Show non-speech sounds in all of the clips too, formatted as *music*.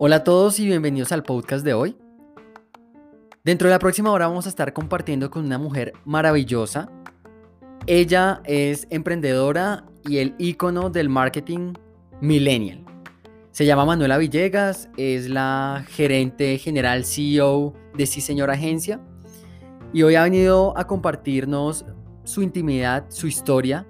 Hola a todos y bienvenidos al podcast de hoy. Dentro de la próxima hora vamos a estar compartiendo con una mujer maravillosa. Ella es emprendedora y el ícono del marketing millennial. Se llama Manuela Villegas, es la gerente general CEO de Sí Señor Agencia y hoy ha venido a compartirnos su intimidad, su historia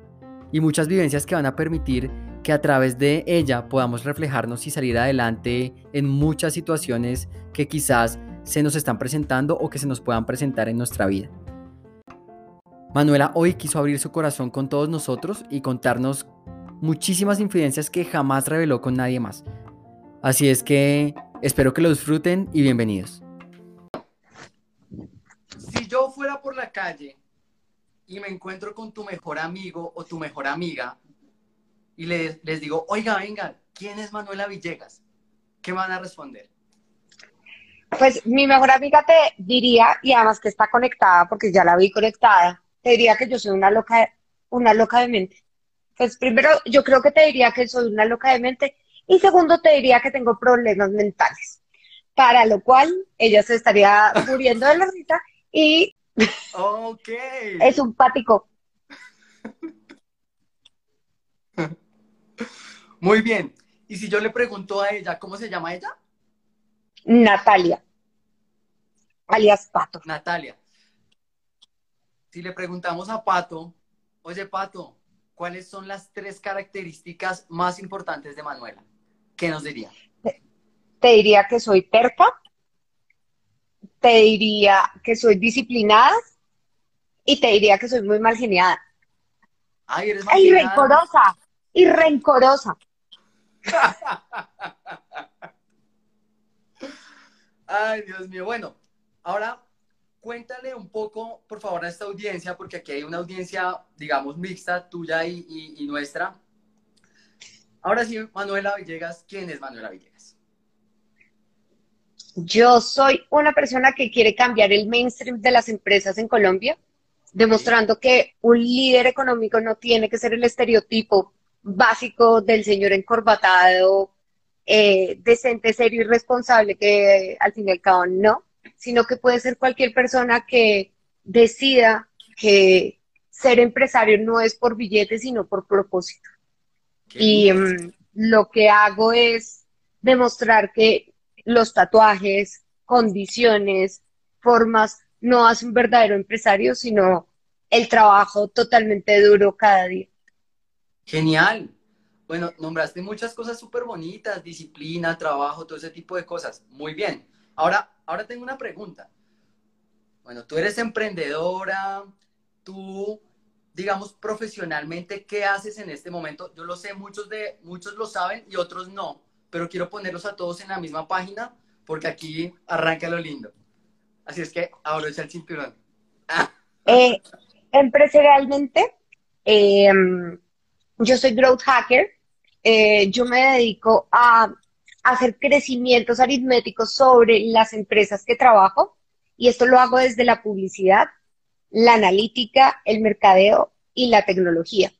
y muchas vivencias que van a permitir que a través de ella podamos reflejarnos y salir adelante en muchas situaciones que quizás se nos están presentando o que se nos puedan presentar en nuestra vida. Manuela hoy quiso abrir su corazón con todos nosotros y contarnos muchísimas infidencias que jamás reveló con nadie más. Así es que espero que lo disfruten y bienvenidos. Si yo fuera por la calle y me encuentro con tu mejor amigo o tu mejor amiga y les, les digo, oiga, venga, ¿quién es Manuela Villegas? ¿Qué van a responder? Pues mi mejor amiga te diría, y además que está conectada, porque ya la vi conectada, te diría que yo soy una loca, una loca de mente. Pues primero, yo creo que te diría que soy una loca de mente, y segundo, te diría que tengo problemas mentales. Para lo cual, ella se estaría muriendo de la risa y Ok. es un pático. Muy bien. Y si yo le pregunto a ella, ¿cómo se llama ella? Natalia, alias Pato. Natalia. Si le preguntamos a Pato, oye Pato, ¿cuáles son las tres características más importantes de Manuela? ¿Qué nos diría? Te diría que soy terca, te diría que soy disciplinada y te diría que soy muy mal geniada. Ay, eres ¡Ay, marginada. rencorosa! Y rencorosa. *laughs* Ay, Dios mío. Bueno, ahora cuéntale un poco, por favor, a esta audiencia, porque aquí hay una audiencia, digamos, mixta, tuya y, y- y nuestra. Ahora sí, Manuela Villegas, ¿quién es Manuela Villegas? Yo soy una persona que quiere cambiar el mainstream de las empresas en Colombia, demostrando que un líder económico no tiene que ser el estereotipo básico del señor encorbatado, eh, decente, serio y responsable, que eh, al fin y al cabo no, sino que puede ser cualquier persona que decida que ser empresario no es por billetes, sino por propósito. ¿Qué Y mm, lo que hago es demostrar que los tatuajes, condiciones, formas no hacen un verdadero empresario, sino el trabajo totalmente duro cada día. Genial. Bueno, nombraste muchas cosas súper bonitas, disciplina, trabajo, todo ese tipo de cosas. Muy bien. Ahora, ahora tengo una pregunta. Bueno, tú eres emprendedora, tú, digamos, profesionalmente, ¿qué haces en este momento? Yo lo sé, muchos de, muchos lo saben y otros no, pero quiero ponerlos a todos en la misma página porque aquí arranca lo lindo. Así es que abrocha el cinturón. *laughs* Eh, empresarialmente, eh, yo soy growth hacker. Eh, yo me dedico a hacer crecimientos aritméticos sobre las empresas que trabajo y esto lo hago desde la publicidad, la analítica, el mercadeo y la tecnología.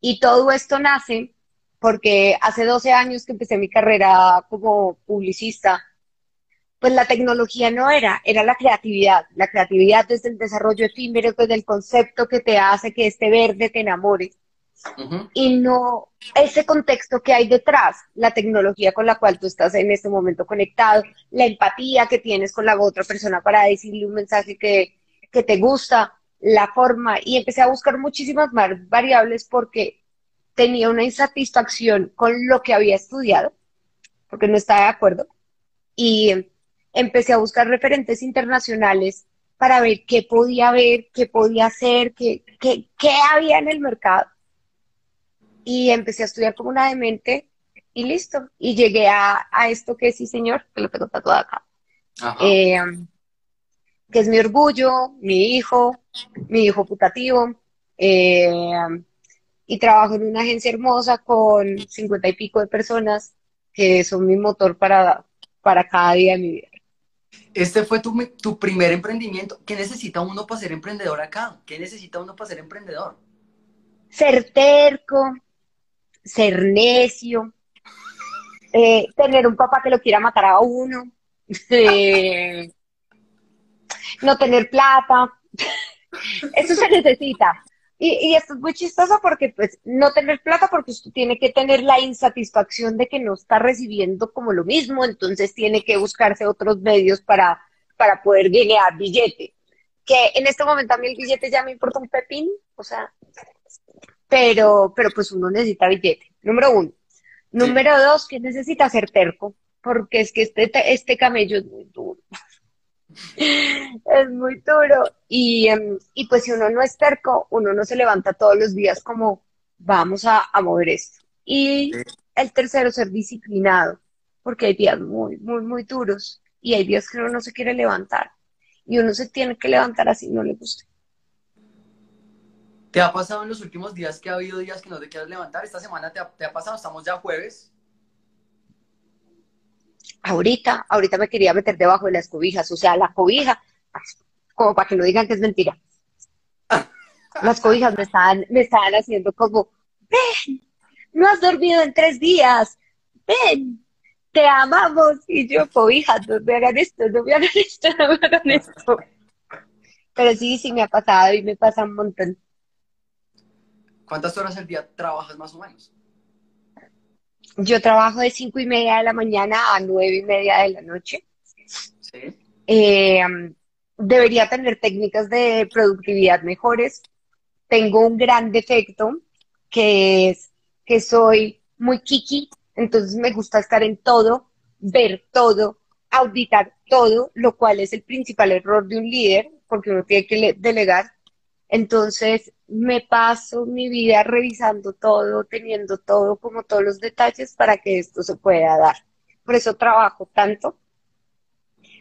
Y todo esto nace porque hace 12 años que empecé mi carrera como publicista, pues la tecnología no era, era la creatividad. La creatividad desde el desarrollo efímero, desde el concepto que te hace que este verde te enamore. Ujú. Y no ese contexto que hay detrás, la tecnología con la cual tú estás en este momento conectado, la empatía que tienes con la otra persona para decirle un mensaje que, que te gusta, la forma. Y empecé a buscar muchísimas más variables porque tenía una insatisfacción con lo que había estudiado, porque no estaba de acuerdo. Y empecé a buscar referentes internacionales para ver qué podía ver, qué podía hacer, qué, qué, qué había en el mercado. Y empecé a estudiar como una demente y listo. Y llegué a, a esto que sí, señor, que lo tengo tatuado acá. Eh, que es mi orgullo, mi hijo, mi hijo putativo. eh, y trabajo en una agencia hermosa con cincuenta y pico de personas que son mi motor para, para cada día de mi vida. Este fue tu, tu primer emprendimiento. ¿Qué necesita uno para ser emprendedor acá? ¿Qué necesita uno para ser emprendedor? ser terco, ser necio, eh, tener un papá que lo quiera matar a uno, eh, no tener plata. *laughs* Eso se necesita. Y, esto es muy chistoso porque pues no tener plata porque usted tiene que tener la insatisfacción de que no está recibiendo como lo mismo, entonces tiene que buscarse otros medios para, para poder ganar billete. Que en este momento a mí el billete ya me importa un pepín, o sea, pero, pero pues uno necesita billete, número uno. Número dos, que necesita ser terco, porque es que este, este camello es muy duro. Es muy duro. Y, em, y, pues si uno no es terco, uno no se levanta todos los días como vamos a, a mover esto. Y el tercero, ser disciplinado, porque hay días muy, muy, muy duros y hay días que uno no se quiere levantar. Y uno se tiene que levantar así, no le guste. ¿Te ha pasado en los últimos días que ha habido días que no te quieres levantar? Esta semana te ha, pasado, estamos ya jueves. Ahorita, ahorita me quería meter debajo de las cobijas, o sea, la cobija, como para que no digan que es mentira. Las cobijas me estaban, me estaban haciendo como, ven, no has dormido en tres días, ven, te amamos. Y yo, cobijas, no me hagan esto, no me hagan esto, no me hagan esto. Pero sí, sí me ha pasado y me pasa un montón. ¿Cuántas horas al día trabajas más o menos? Yo trabajo de cinco y media de la mañana a nueve y media de la noche. Sí. Eh, debería tener técnicas de productividad mejores. Tengo un gran defecto que es que soy muy kiki, entonces me gusta estar en todo, ver todo, auditar todo, lo cual es el principal error de un líder, porque uno tiene que delegar. Entonces, me paso mi vida revisando todo, teniendo todo, como todos los detalles para que esto se pueda dar. Por eso trabajo tanto,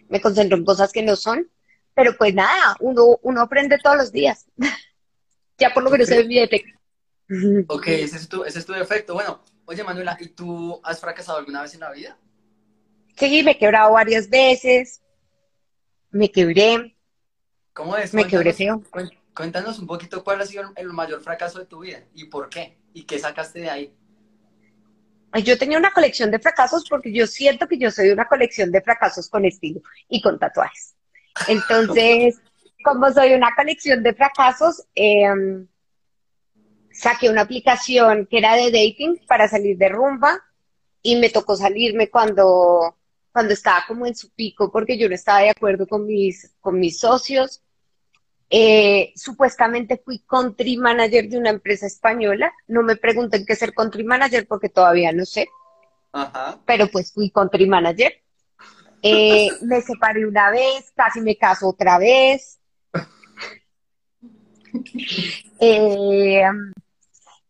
me concentro en cosas que no son, pero pues nada, uno, uno aprende todos los días. *laughs* ya por lo menos okay. se mi defecto. *laughs* Ok, ese es, tu, ese es tu defecto. Bueno, oye Manuela, ¿y tú has fracasado alguna vez en la vida? Sí, me he quebrado varias veces, me quebré. ¿Cómo es? Me quebré feo. Cuéntanos un poquito cuál ha sido el mayor fracaso de tu vida y por qué y qué sacaste de ahí. Yo tenía una colección de fracasos porque yo siento que yo soy una colección de fracasos con estilo y con tatuajes. Entonces, *laughs* como soy una colección de fracasos, em, saqué una aplicación que era de dating para salir de rumba y me tocó salirme cuando, cuando estaba como en su pico porque yo no estaba de acuerdo con mis, con mis socios eh, supuestamente fui country manager de una empresa española. No me pregunten qué es ser country manager porque todavía no sé. Pero pues fui country manager. Eh, *laughs* me separé una vez, casi me caso otra vez. Eh,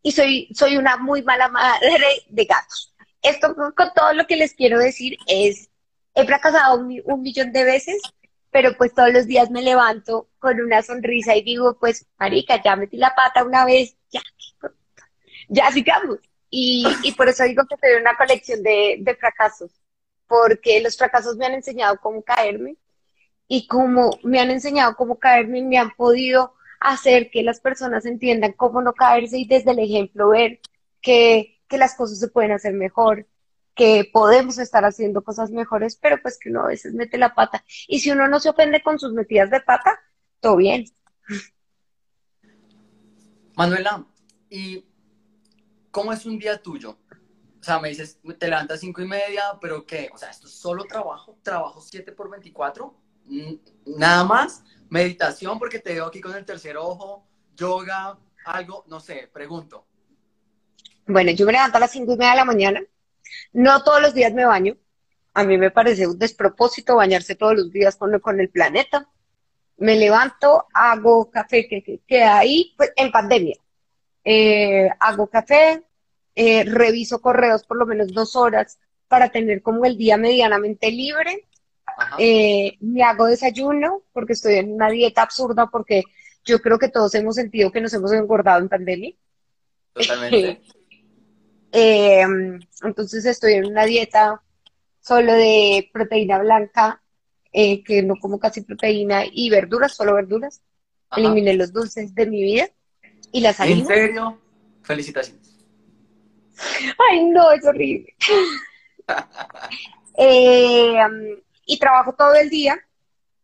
y soy, soy una muy mala madre de gatos. Esto con todo lo que les quiero decir es, he fracasado un millón de veces, pero pues todos los días me levanto con una sonrisa y digo, pues, marica, ya metí la pata una vez, ya, ya sigamos. Y, y por eso digo que tengo una colección de, de fracasos, porque los fracasos me han enseñado cómo caerme y como me han enseñado cómo caerme, me han podido hacer que las personas entiendan cómo no caerse y desde el ejemplo ver que, que las cosas se pueden hacer mejor, que podemos estar haciendo cosas mejores, pero pues que uno a veces mete la pata. Y si uno no se ofende con sus metidas de pata, todo bien. Manuela, ¿y cómo es un día tuyo? O sea, me dices, te levantas cinco y media, pero ¿qué? O sea, ¿esto es solo trabajo? ¿Trabajo 7 por 24? ¿Nada más? ¿Meditación? Porque te veo aquí con el tercer ojo, yoga, algo, no sé, pregunto. Bueno, yo me levanto a las cinco y media de la mañana, no todos los días me baño. A mí me parece un despropósito bañarse todos los días con, con el planeta. Me levanto, hago café, que, que, ahí, pues, en pandemia. Eh, hago café, eh, reviso correos por lo menos dos horas para tener como el día medianamente libre. Eh, me hago desayuno porque estoy en una dieta absurda porque yo creo que todos hemos sentido que nos hemos engordado en pandemia. Totalmente. *laughs* Eh, entonces estoy en una dieta solo de proteína blanca, eh, que no como casi proteína, y verduras, solo verduras. Eliminé los dulces de mi vida y las ¿En serio? Felicitaciones. Ay, no, es horrible. *laughs* Eh, y trabajo todo el día.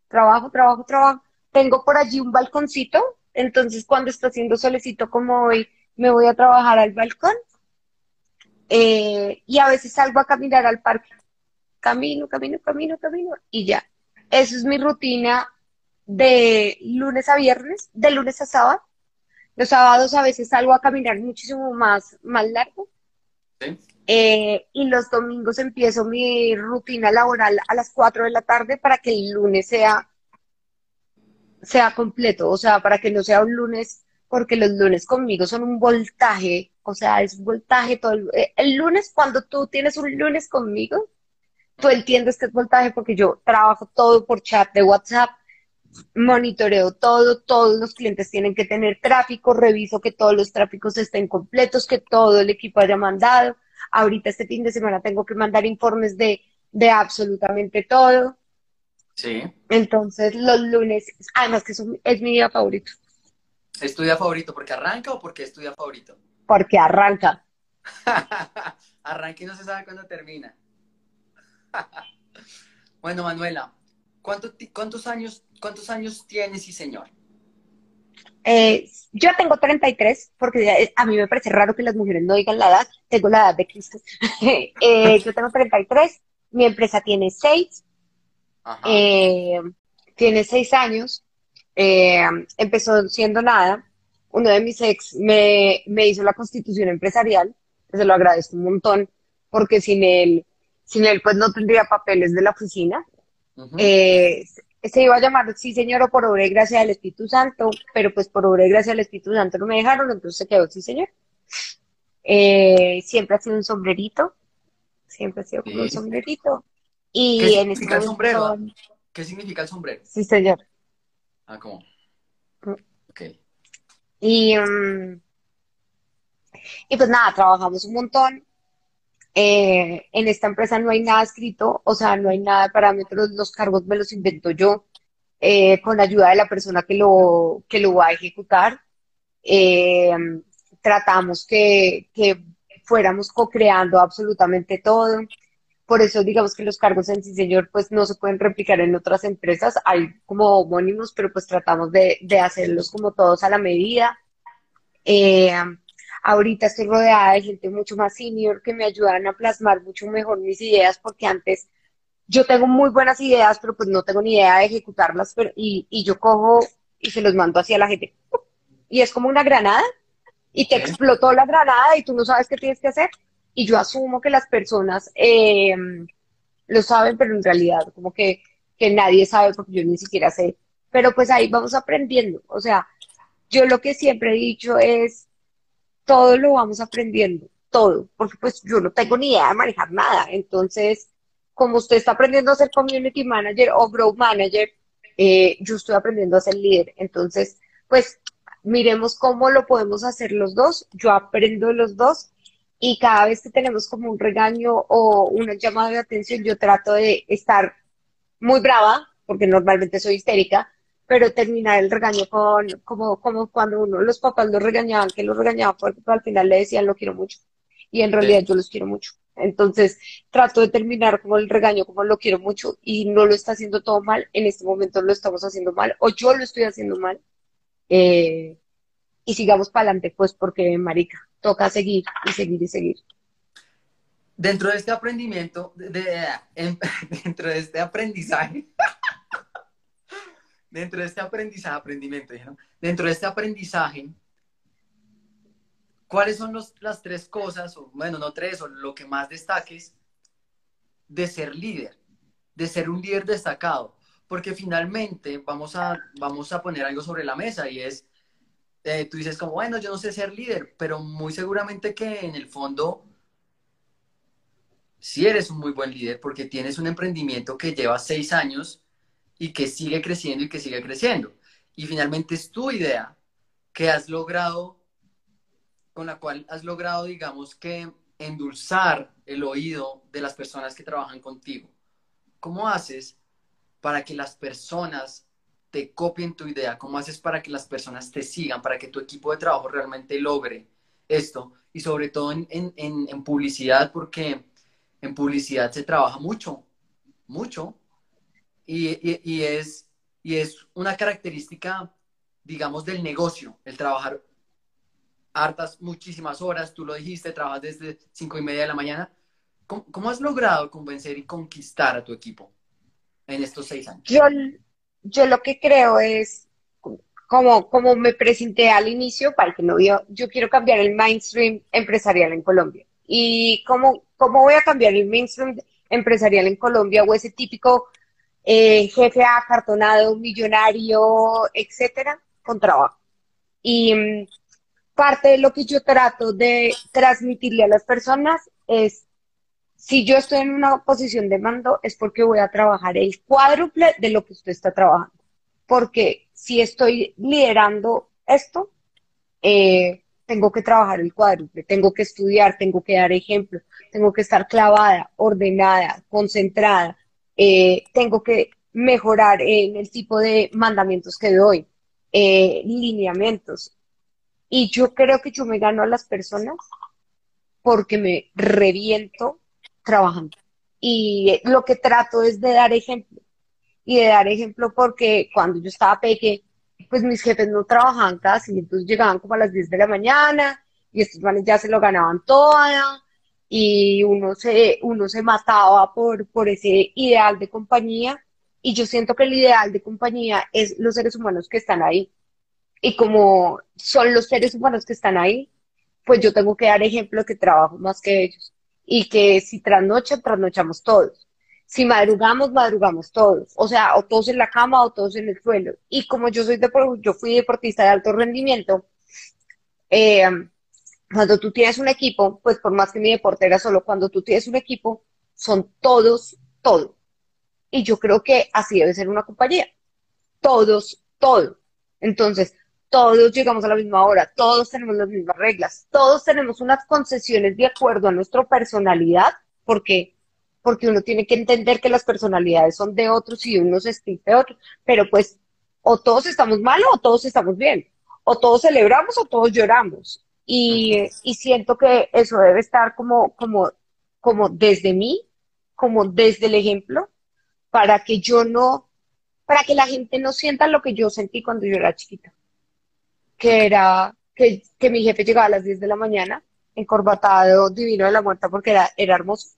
Trabajo, trabajo, trabajo. Tengo por allí un balconcito. Entonces, cuando está haciendo solecito como hoy, me voy a trabajar al balcón. Eh, y a veces salgo a caminar al parque. Camino, camino, camino, camino. Y ya. Eso es mi rutina de lunes a viernes, de lunes a sábado. Los sábados a veces salgo a caminar muchísimo más, más largo. ¿Sí? Eh, y los domingos empiezo mi rutina laboral a las 4 de la tarde para que el lunes sea, sea completo, o sea, para que no sea un lunes, porque los lunes conmigo son un voltaje, o sea, es un voltaje todo el, eh, el lunes, cuando tú tienes un lunes conmigo, tú entiendes que es voltaje porque yo trabajo todo por chat de WhatsApp, monitoreo todo, todos los clientes tienen que tener tráfico, reviso que todos los tráficos estén completos, que todo el equipo haya mandado. Ahorita este fin de semana tengo que mandar informes de, de absolutamente todo. Sí. Entonces los lunes, además que es, un- es mi día favorito, ¿Es tu día favorito porque arranca o porque es tu día favorito? porque arranca. *laughs* arranca y no se sabe cuándo termina. *laughs* bueno, Manuela, ¿cuánto ti- ¿cuántos años, cuántos años tienes y señor? Eh, yo tengo 33, porque es- a mí me parece raro que las mujeres no digan la edad. Tengo la edad de Cristo. *laughs* Eh, yo tengo 33, mi empresa tiene 6, Ajá. eh, tiene 6 años, eh, empezó siendo nada. Uno de mis ex me, me hizo la constitución empresarial, que se lo agradezco un montón, porque sin él, sin él pues no tendría papeles de la oficina. Eh, se iba a llamar Sí Señor o por obra y gracia del Espíritu Santo, pero pues por obra y gracia del Espíritu Santo no me dejaron, entonces se quedó Sí Señor. Eh, siempre ha sido un sombrerito, siempre ha sido como un sombrerito. ¿Qué Y en este significa el momento sombrero? ¿Qué significa el sombrero? Sí Señor. Ah, ¿cómo? Mm. Ok. Y, mm, y pues nada, trabajamos un montón. Eh, en esta empresa no hay nada escrito, o sea, no hay nada de parámetros, los cargos me los invento yo, eh, con ayuda de la persona que lo, que lo va a ejecutar. Eh, tratamos que, que fuéramos co-creando absolutamente todo. Por eso, digamos que los cargos en sí, señor, pues no se pueden replicar en otras empresas. Hay como homónimos, pero pues tratamos de, de hacerlos como todos a la medida. Eh, ahorita estoy rodeada de gente mucho más senior que me ayudan a plasmar mucho mejor mis ideas, porque antes yo tengo muy buenas ideas, pero pues no tengo ni idea de ejecutarlas, pero, y, y yo cojo y se los mando hacia la gente. Y es como una granada, y te Sí. explotó la granada y tú no sabes qué tienes que hacer. Y yo asumo que las personas eh, lo saben, pero en realidad como que, que nadie sabe porque yo ni siquiera sé. Pero pues ahí vamos aprendiendo. O sea, yo lo que siempre he dicho es, todo lo vamos aprendiendo, todo, porque pues yo no tengo ni idea de manejar nada. Entonces, como usted está aprendiendo a ser community manager o growth manager, eh, yo estoy aprendiendo a ser líder. Entonces, pues miremos cómo lo podemos hacer los dos. Yo aprendo los dos y cada vez que tenemos como un regaño o una llamada de atención, yo trato de estar muy brava, porque normalmente soy histérica, pero terminar el regaño con, como, como cuando uno, los papás los regañaban, que los regañaban pero al final le decían lo quiero mucho. Y en realidad yo los quiero mucho. Entonces trato de terminar como el regaño, como lo quiero mucho, y no lo está haciendo todo mal. En este momento lo estamos haciendo mal, o yo lo estoy haciendo mal. Eh, y sigamos para adelante, pues, porque, marica, toca seguir y seguir y seguir. Dentro de este aprendimiento, de- de- en- *laughs* dentro de este aprendizaje, *laughs* dentro de este aprendizaje, aprendimiento, ¿no? dentro de este aprendizaje, ¿cuáles son los- las tres cosas, o bueno, no tres, o lo que más destaques de ser líder, de ser un líder destacado? Porque finalmente vamos a, vamos a poner algo sobre la mesa y es, eh, tú dices como, bueno, yo no sé ser líder, pero muy seguramente que en el fondo si eres un muy buen líder porque tienes un emprendimiento que lleva seis años y que sigue creciendo y que sigue creciendo. Y finalmente es tu idea que has logrado, con la cual has logrado, digamos que, endulzar el oído de las personas que trabajan contigo. ¿Cómo haces para que las personas te copien tu idea? ¿Cómo haces para que las personas te sigan, para que tu equipo de trabajo realmente logre esto y sobre todo en, publicidad porque en publicidad se trabaja mucho, mucho y, es, y es una característica, digamos, del negocio, el trabajar hartas, muchísimas horas, tú lo dijiste, trabajas desde cinco y media de la mañana. ¿Cómo, ¿Cómo, has logrado convencer y conquistar a tu equipo en estos seis años? Yo lo que creo es, como, como me presenté al inicio, para el que no vio, yo quiero cambiar el mainstream empresarial en Colombia. ¿Y cómo, cómo voy a cambiar el mainstream empresarial en Colombia o ese típico eh, jefe acartonado, millonario, etcétera, con trabajo? Y mm, parte de lo que yo trato de transmitirle a las personas es, si yo estoy en una posición de mando, es porque voy a trabajar el cuádruple de lo que usted está trabajando. Porque si estoy liderando esto, eh, tengo que trabajar el cuádruple, tengo que estudiar, tengo que dar ejemplo, tengo que estar clavada, ordenada, concentrada, eh, tengo que mejorar en el tipo de mandamientos que doy, eh, lineamientos. Y yo creo que yo me gano a las personas porque me reviento trabajando. Y lo que trato es de dar ejemplo. Y de dar ejemplo porque cuando yo estaba peque, pues mis jefes no trabajaban casi, entonces llegaban como a las 10 de la mañana y estos manes ya se lo ganaban toda y uno se, uno se mataba por, por ese ideal de compañía y yo siento que el ideal de compañía es los seres humanos que están ahí y como son los seres humanos que están ahí, pues yo tengo que dar ejemplo que trabajo más que ellos. Y que si trasnochan, trasnochamos todos. Si madrugamos, madrugamos todos. O sea, o todos en la cama o todos en el suelo. Y como yo soy yo fui deportista de alto rendimiento, eh, cuando tú tienes un equipo, pues por más que mi deporte era solo, cuando tú tienes un equipo, son todos, todo. Y yo creo que así debe ser una compañía. Todos, todo. Entonces, todos llegamos a la misma hora, todos tenemos las mismas reglas, todos tenemos unas concesiones de acuerdo a nuestra personalidad, porque porque uno tiene que entender que las personalidades son de otros y uno se estila de otros, pero pues o todos estamos mal o todos estamos bien, o todos celebramos o todos lloramos. Y, y siento que eso debe estar como, como, como desde mí, como desde el ejemplo, para que yo no, para que la gente no sienta lo que yo sentí cuando yo era chiquita que era que, mi jefe llegaba a las 10 de la mañana, encorbatado, divino de la muerte, porque era, era hermoso.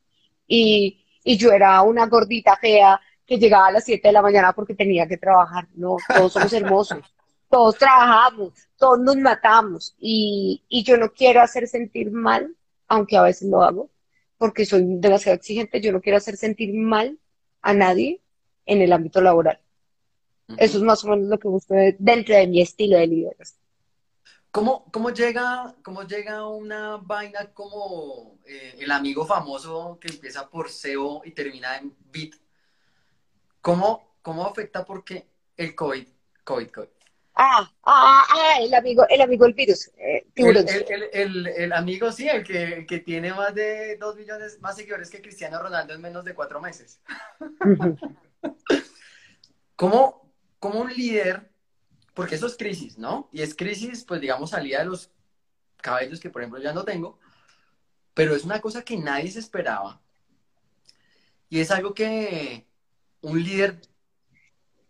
Y, y yo era una gordita fea que llegaba a las 7 de la mañana porque tenía que trabajar. No, todos somos hermosos, todos trabajamos, todos nos matamos. Y, y yo no quiero hacer sentir mal, aunque a veces lo hago, porque soy demasiado exigente, yo no quiero hacer sentir mal a nadie en el ámbito laboral. Eso es más o menos lo que busco dentro de mi estilo de liderazgo. ¿Cómo, cómo, llega, ¿Cómo llega una vaina como eh, el amigo famoso que empieza por SEO y termina en BIT? ¿Cómo, cómo afecta porque el COVID, COVID, COVID? Ah, ah, ah, el amigo, el amigo del virus. Eh, el, el, el, amigo, sí, el que, que, tiene más de dos millones más seguidores que Cristiano Ronaldo en menos de cuatro meses. *laughs* ¿Cómo, ¿Cómo un líder porque eso es crisis, ¿no? Y es crisis, pues digamos, salida de los cabellos que, por ejemplo, ya no tengo, pero es una cosa que nadie se esperaba. Y es algo que un líder,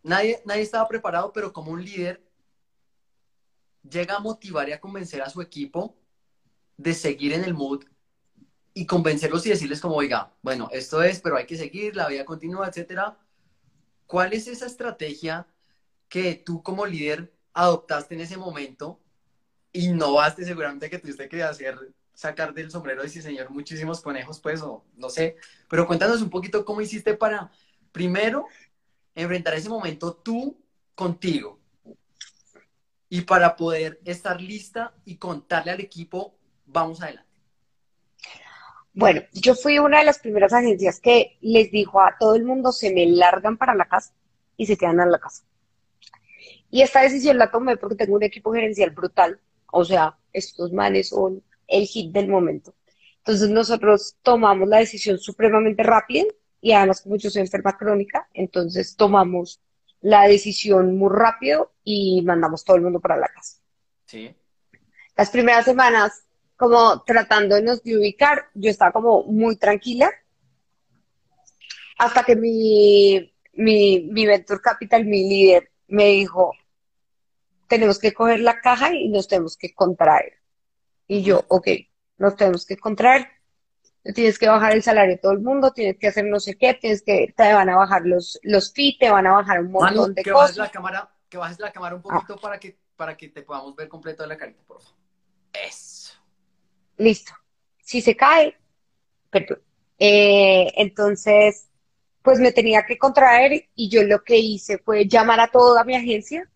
nadie, nadie estaba preparado, pero como un líder llega a motivar y a convencer a su equipo de seguir en el mood y convencerlos y decirles como, oiga, bueno, esto es, pero hay que seguir, la vida continúa, etcétera. ¿Cuál es esa estrategia que tú como líder adoptaste en ese momento, innovaste seguramente que tuviste que hacer, sacar del sombrero de ese señor muchísimos conejos, pues, o no sé, pero cuéntanos un poquito cómo hiciste para, primero, enfrentar ese momento tú contigo y para poder estar lista y contarle al equipo, vamos adelante. Bueno, yo fui una de las primeras agencias que les dijo a todo el mundo, se me largan para la casa y se quedan en la casa. Y esta decisión la tomé porque tengo un equipo gerencial brutal. O sea, estos manes son el hit del momento. Entonces nosotros tomamos la decisión supremamente rápida y además como yo soy enferma crónica, entonces tomamos la decisión muy rápido y mandamos todo el mundo para la casa. Sí. Las primeras semanas como tratándonos de ubicar, yo estaba como muy tranquila hasta que mi, mi, mi Venture Capital, mi líder, me dijo, tenemos que coger la caja y nos tenemos que contraer. Y yo, ok, nos tenemos que contraer, tienes que bajar el salario de todo el mundo, tienes que hacer no sé qué, tienes que, te van a bajar los, los fees, te van a bajar un montón de que cosas. Bajes la cámara, que bajes la cámara un poquito para, que, para que te podamos ver completo de la carita, por favor. Eso. Listo. Si se cae, perdón. Eh, entonces, pues me tenía que contraer y yo lo que hice fue llamar a toda mi agencia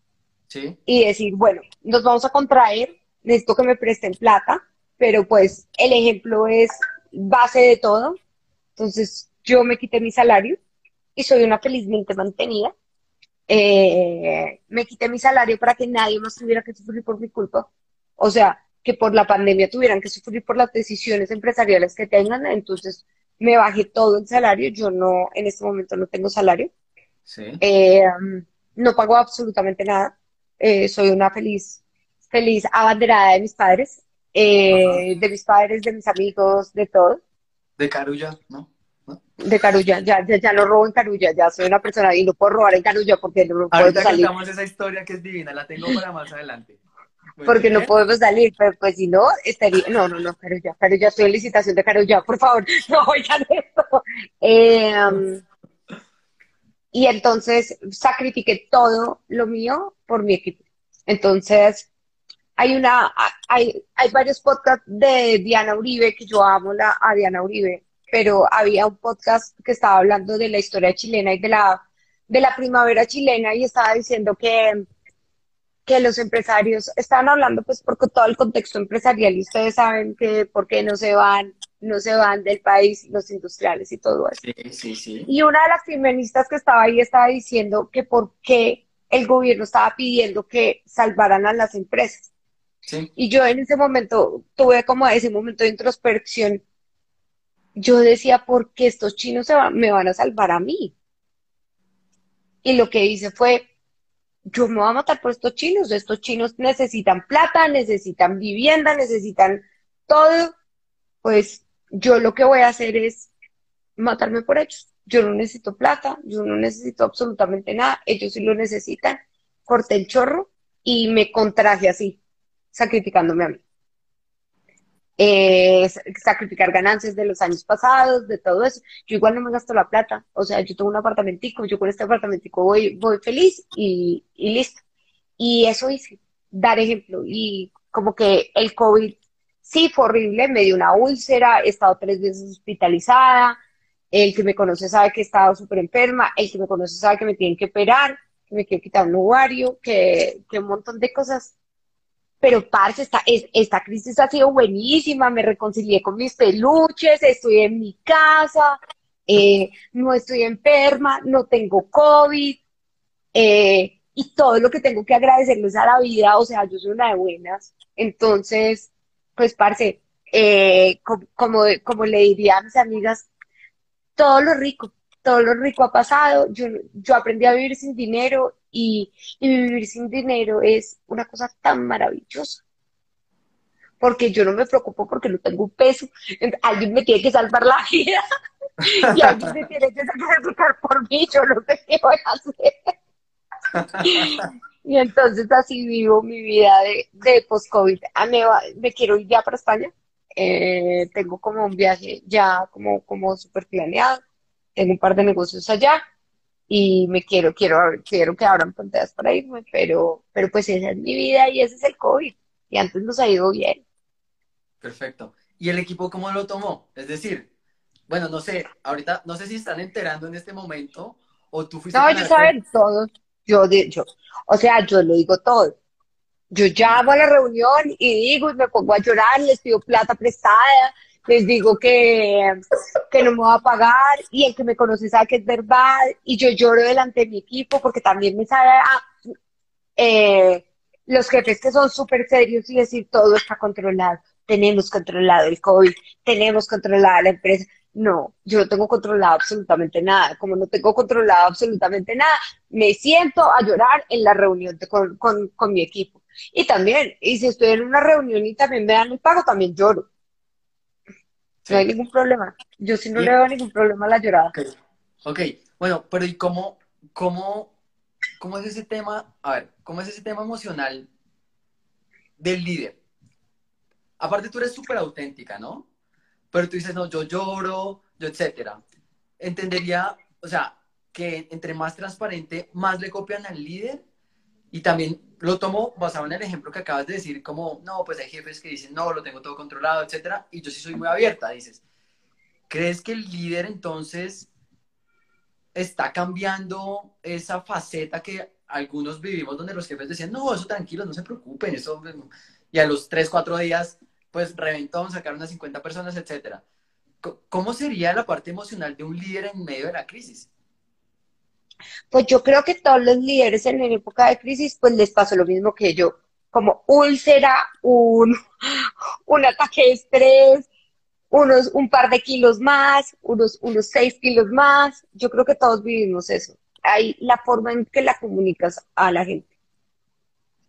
Sí. y decir, bueno, nos vamos a contraer, necesito que me presten plata, pero pues el ejemplo es base de todo. Entonces yo me quité mi salario y soy una felizmente mantenida. Eh, me quité mi salario para que nadie más tuviera que sufrir por mi culpa. O sea, que por la pandemia tuvieran que sufrir por las decisiones empresariales que tengan. Entonces me bajé todo el salario. Yo no, en este momento no tengo salario. Sí. Eh, no pago absolutamente nada. Eh, soy una feliz, feliz abanderada de mis padres, eh, de mis padres, de mis amigos, de todo. De Carulla, ¿no? ¿No? De Carulla, ya, ya, ya no robo en Carulla, ya soy una persona y no puedo robar en Carulla porque no puedo Ahorita salir. contamos esa historia que es divina, la tengo para más adelante. Muy Porque no podemos salir, pero pues si no, estaría. No, no, no, Carulla, Carulla, estoy en licitación de Carulla, por favor, *laughs* no oigan esto. Eh, y entonces sacrifiqué todo lo mío por mi equipo. Entonces, hay una, hay, hay varios podcasts de Diana Uribe, que yo amo la, a Diana Uribe, pero había un podcast que estaba hablando de la historia chilena y de la, de la primavera chilena y estaba diciendo que, que los empresarios estaban hablando pues por todo el contexto empresarial y ustedes saben que por qué no se van, no se van del país los industriales y todo eso. Sí, sí, sí. Y una de las feministas que estaba ahí estaba diciendo que por qué el gobierno estaba pidiendo que salvaran a las empresas. Y yo en ese momento tuve como ese momento de introspección. Yo decía, ¿por qué estos chinos se me van a salvar a mí? Y lo que hice fue, yo me voy a matar por estos chinos. Estos chinos necesitan plata, necesitan vivienda, necesitan todo. Pues yo lo que voy a hacer es matarme por ellos. Yo no necesito plata, yo no necesito absolutamente nada, ellos sí lo necesitan. Corté el chorro y me contraje así, sacrificándome a mí. Eh, sacrificar ganancias de los años pasados, de todo eso. Yo igual no me gasto la plata, o sea, yo tengo un apartamentico, yo con este apartamentico voy, voy feliz y, y listo. Y eso hice, dar ejemplo. Y como que el COVID sí fue horrible, me dio una úlcera, he estado tres veces hospitalizada, el que me conoce sabe que he estado súper enferma, el que me conoce sabe que me tienen que operar, que me quiero quitar un ovario, que, que un montón de cosas. Pero, parce, esta, es- esta crisis ha sido buenísima, me reconcilié con mis peluches, estoy en mi casa, eh, no estoy enferma, no tengo COVID, eh, y todo lo que tengo que agradecerles a la vida, o sea, yo soy una de buenas. Entonces, pues, parce, eh, co- como, como le diría a mis amigas, todo lo rico, todo lo rico ha pasado. Yo, yo aprendí a vivir sin dinero y, vivir sin dinero es una cosa tan maravillosa. Porque yo no me preocupo porque no tengo un peso. Alguien me tiene que salvar la vida *laughs* y alguien me tiene que sacrificar por mí. Yo no sé qué voy a hacer. Y entonces así vivo mi vida de, de post-COVID. Me, quiero ir ya para España. Eh, tengo como un viaje ya como, como súper planeado. Tengo un par de negocios allá y me quiero, quiero, quiero que abran fronteras para irme, pero, pero pues esa es mi vida y ese es el COVID. Y antes nos ha ido bien. Perfecto. ¿Y el equipo cómo lo tomó? Es decir, bueno, no sé, ahorita no sé si están enterando en este momento o tú fuiste No, ellos saben todo. Yo, yo, o sea, yo lo digo todo. Yo llamo a la reunión y digo y me pongo a llorar, les pido plata prestada, les digo que, que no me va a pagar y el que me conoce sabe que es verdad y yo lloro delante de mi equipo porque también me sabe a, eh, los jefes que son súper serios y decir todo está controlado, tenemos controlado el COVID, tenemos controlada la empresa. No, yo no tengo controlado absolutamente nada. Como no tengo controlado absolutamente nada, me siento a llorar en la reunión de- con, con, con mi equipo. Y también, y si estoy en una reunión y también me dan el pago, también lloro. No hay ningún problema. Yo sí no le veo ningún problema a la llorada. Ok, ok. bueno, pero ¿y cómo, cómo, cómo es ese tema? A ver, ¿cómo es ese tema emocional del líder? Aparte tú eres súper auténtica, ¿no? Pero tú dices, no, yo lloro, yo etcétera. Entendería, o sea, que entre más transparente, más le copian al líder. Y también lo tomo basado en el ejemplo que acabas de decir, como, no, pues hay jefes que dicen, no, lo tengo todo controlado, etcétera. Y yo sí soy muy abierta, dices. ¿Crees que el líder entonces está cambiando esa faceta que algunos vivimos donde los jefes decían, no, eso tranquilo, no se preocupen, eso... Y a los tres, cuatro días, pues reventón, sacaron a 50 personas, etcétera. ¿Cómo sería la parte emocional de un líder en medio de la crisis? Pues yo creo que todos los líderes en época de crisis, pues les pasó lo mismo que yo, como úlcera, un, *laughs* un ataque de estrés, unos, un par de kilos más, unos, unos seis kilos más. Yo creo que todos vivimos eso. Hay la forma en que la comunicas a la gente.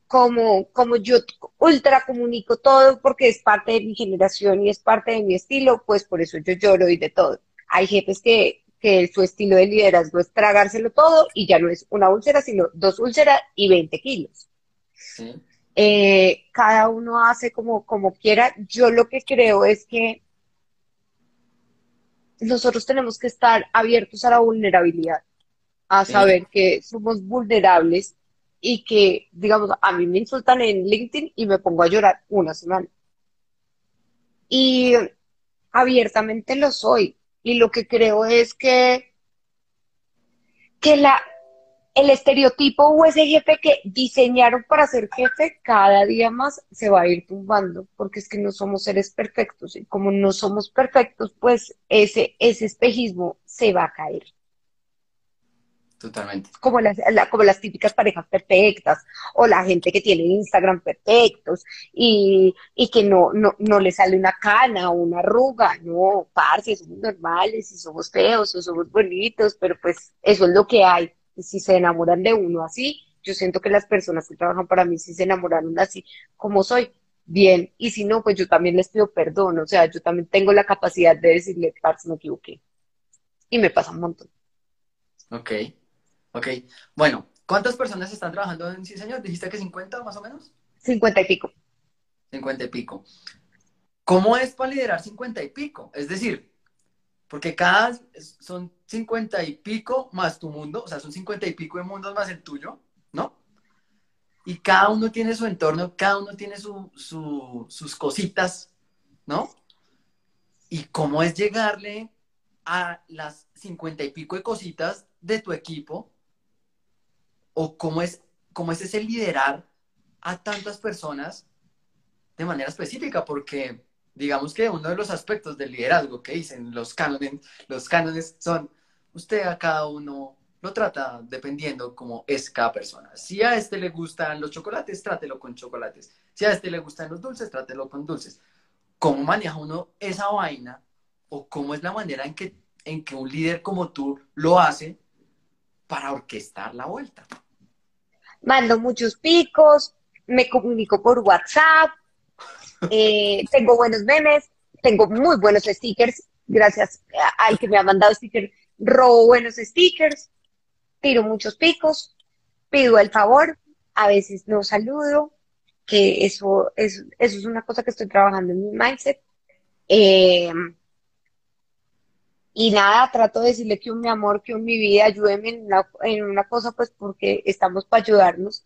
Como, como yo ultra comunico todo porque es parte de mi generación y es parte de mi estilo, pues por eso yo lloro y de todo. Hay jefes que, que su estilo de liderazgo es tragárselo todo y ya no es una úlcera, sino dos úlceras y 20 kilos. Eh, cada uno hace como, como quiera. Yo lo que creo es que nosotros tenemos que estar abiertos a la vulnerabilidad, a saber que somos vulnerables y que, digamos, a mí me insultan en LinkedIn y me pongo a llorar una semana. Y abiertamente lo soy. Y lo que creo es que, que la, el estereotipo o ese jefe que diseñaron para ser jefe cada día más se va a ir tumbando, porque es que no somos seres perfectos y como no somos perfectos, pues ese, ese espejismo se va a caer. Totalmente. Como las, como las típicas parejas perfectas o la gente que tiene Instagram perfectos y, y que no, no, no le sale una cana o una arruga. No, parce, somos normales y somos feos o somos bonitos, pero pues eso es lo que hay si se enamoran de uno así, yo siento que las personas que trabajan para mí si se enamoraron así como soy, bien, y si no, pues yo también les pido perdón, o sea, yo también tengo la capacidad de decirle, parce, me equivoqué. Y me pasa un montón. Ok, ok. Bueno, ¿cuántas personas están trabajando en Sí Señor? ¿Dijiste que 50 más o menos? 50 y pico. 50 y pico. ¿Cómo es para liderar 50 y pico? Es decir, porque cada son 50 y pico más tu mundo, o sea, son 50 y pico de mundos más el tuyo, ¿no? Y cada uno tiene su entorno, cada uno tiene sus cositas, ¿no? Y cómo es llegarle a las 50 y pico de cositas de tu equipo, o cómo es, cómo es ese liderar a tantas personas de manera específica, porque digamos que uno de los aspectos del liderazgo que dicen los cánones, los cánones son, usted a cada uno lo trata dependiendo cómo es cada persona. Si a este le gustan los chocolates, trátelo con chocolates. Si a este le gustan los dulces, trátelo con dulces. ¿Cómo maneja uno esa vaina? ¿O cómo es la manera en que, en que un líder como tú lo hace para orquestar la vuelta? Mando muchos picos, me comunico por WhatsApp, *laughs* eh, tengo buenos memes, tengo muy buenos stickers, gracias al que me ha mandado stickers, robo buenos stickers, tiro muchos picos, pido el favor, a veces no saludo, que eso, eso es una cosa que estoy trabajando en mi mindset. Eh, y nada, trato de decirle que un mi amor, que un mi vida, ayúdeme en una, en una cosa, pues porque estamos para ayudarnos.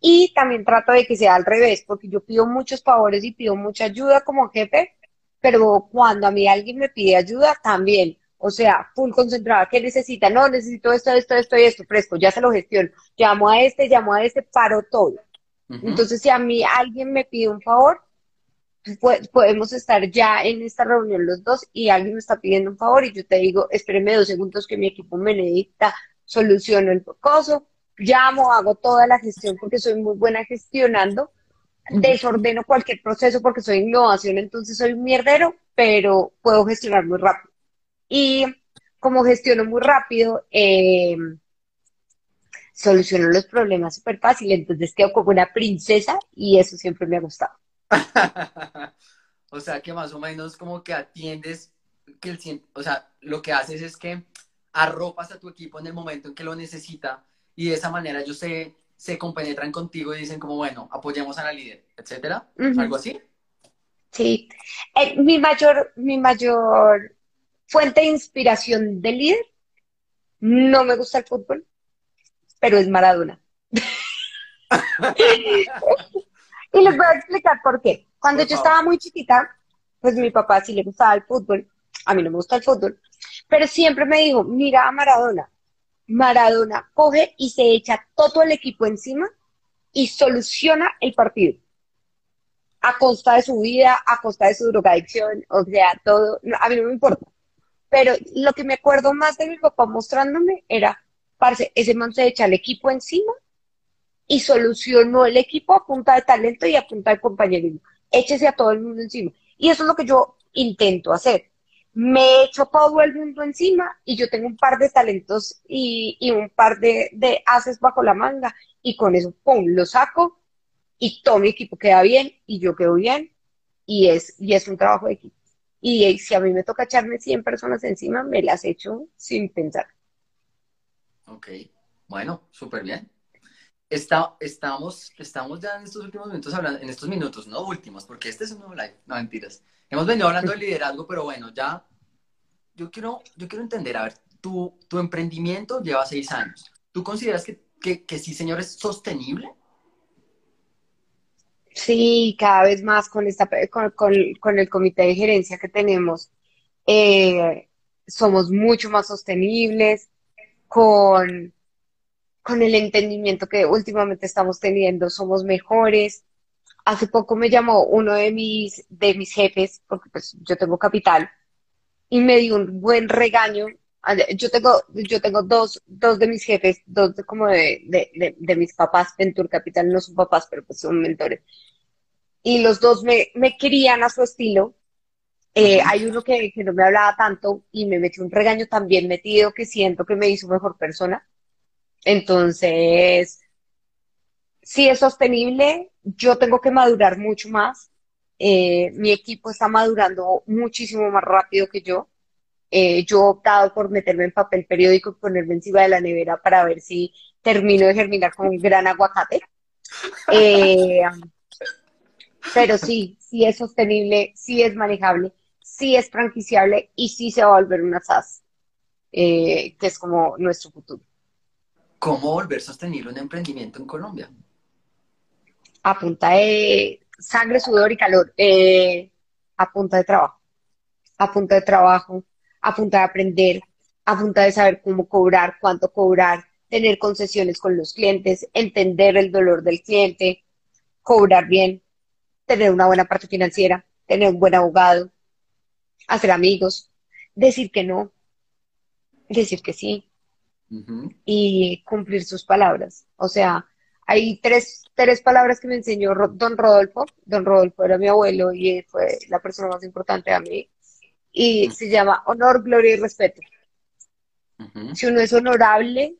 Y también trato de que sea al revés, porque yo pido muchos favores y pido mucha ayuda como jefe, pero cuando a mí alguien me pide ayuda, también. O sea, full concentrada, ¿qué necesita? No, necesito esto, esto, esto y esto, fresco, ya se lo gestiono. Llamo a este, llamo a este, paro todo. Entonces, si a mí alguien me pide un favor, podemos estar ya en esta reunión los dos y alguien me está pidiendo un favor y yo te digo, espéreme dos segundos que mi equipo me necesita, soluciono el coso, llamo, hago toda la gestión porque soy muy buena gestionando, desordeno cualquier proceso porque soy innovación, entonces soy un mierdero, pero puedo gestionar muy rápido. Y como gestiono muy rápido, eh, soluciono los problemas súper fácil, entonces quedo como una princesa y eso siempre me ha gustado. *laughs* o sea, que más o menos como que atiendes, que el, o sea, lo que haces es que arropas a tu equipo en el momento en que lo necesita y de esa manera ellos se, se compenetran contigo y dicen como, bueno, apoyemos a la líder, etcétera, algo así. Sí, eh, mi mayor, mi mayor fuente de inspiración de líder, no me gusta el fútbol, pero es Maradona. *laughs* *laughs* y les voy a explicar por qué. Cuando yo estaba muy chiquita, pues mi papá sí le gustaba el fútbol, a mí no me gusta el fútbol, pero siempre me dijo, mira a Maradona, Maradona coge y se echa todo el equipo encima y soluciona el partido. A costa de su vida, a costa de su drogadicción, o sea, todo, a mí no me importa. Pero lo que me acuerdo más de mi papá mostrándome era ese man se echa el equipo encima y solucionó el equipo a punta de talento y a punta de compañerismo. Échese a todo el mundo encima. Y eso es lo que yo intento hacer. Me echo todo el mundo encima y yo tengo un par de talentos y, un par de, de haces bajo la manga y con eso, pum, lo saco y todo mi equipo queda bien y yo quedo bien y es, y es un trabajo de equipo. Y si a mí me toca echarme 100 personas encima, me las echo sin pensar. Ok, bueno, súper bien. Está, estamos, estamos ya en estos últimos minutos hablando, en estos minutos, no últimos, porque este es un nuevo live, no mentiras. Hemos venido hablando de liderazgo, pero bueno, ya yo quiero, yo quiero entender, a ver, tu, tu emprendimiento lleva seis años. ¿Tú consideras que, que, sí, señor, es sostenible? Sí, cada vez más con, esta, con, con, el comité de gerencia que tenemos, eh, somos mucho más sostenibles, con, con el entendimiento que últimamente estamos teniendo, somos mejores. Hace poco me llamó uno de mis, de mis jefes, porque pues yo tengo capital, y me dio un buen regaño. Yo tengo, yo tengo dos, dos de mis jefes, dos como de, de, de, mis papás, Venture Capital, no son papás, pero pues son mentores. Y los dos me, me querían a su estilo, eh, hay uno que, no me hablaba tanto y me metió un regaño también metido que siento que me hizo mejor persona. Entonces, si es sostenible, yo tengo que madurar mucho más. Eh, mi equipo está madurando muchísimo más rápido que yo. Eh, yo he optado por meterme en papel periódico y ponerme encima de la nevera para ver si termino de germinar con un gran aguacate. pero sí, sí es sostenible, sí es manejable sí es franquiciable y sí se va a volver una SaaS, eh, que es como nuestro futuro. ¿Cómo volver sostenible un emprendimiento en Colombia? A punta de sangre, sudor y calor, eh, a punta de trabajo, a punta de trabajo, a punta de aprender, a punta de saber cómo cobrar, cuánto cobrar, tener concesiones con los clientes, entender el dolor del cliente, cobrar bien, tener una buena parte financiera, tener un buen abogado, hacer amigos, decir que no, decir que sí y cumplir sus palabras. O sea, hay tres, tres palabras que me enseñó don Rodolfo. Don Rodolfo era mi abuelo y fue la persona más importante a mí. Y se llama honor, gloria y respeto. Si uno es honorable,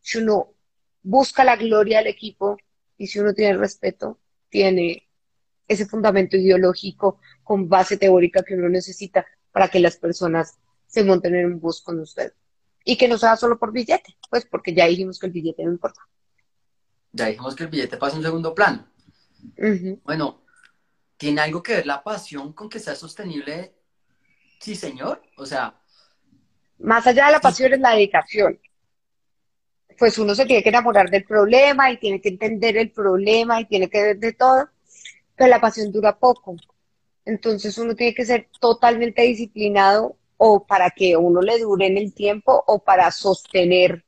si uno busca la gloria del equipo y si uno tiene respeto, tiene ese fundamento ideológico con base teórica que uno necesita para que las personas se monten en un bus con usted. Y que no sea solo por billete, pues porque ya dijimos que el billete no importa. Ya dijimos que el billete pasa en segundo plano. Bueno, ¿tiene algo que ver la pasión con que sea sostenible? Sí, señor. O sea. Más allá de la pasión es la dedicación. Pues uno se tiene que enamorar del problema y tiene que entender el problema y tiene que ver de todo pero la pasión dura poco. Entonces uno tiene que ser totalmente disciplinado o para que uno le dure en el tiempo o para sostener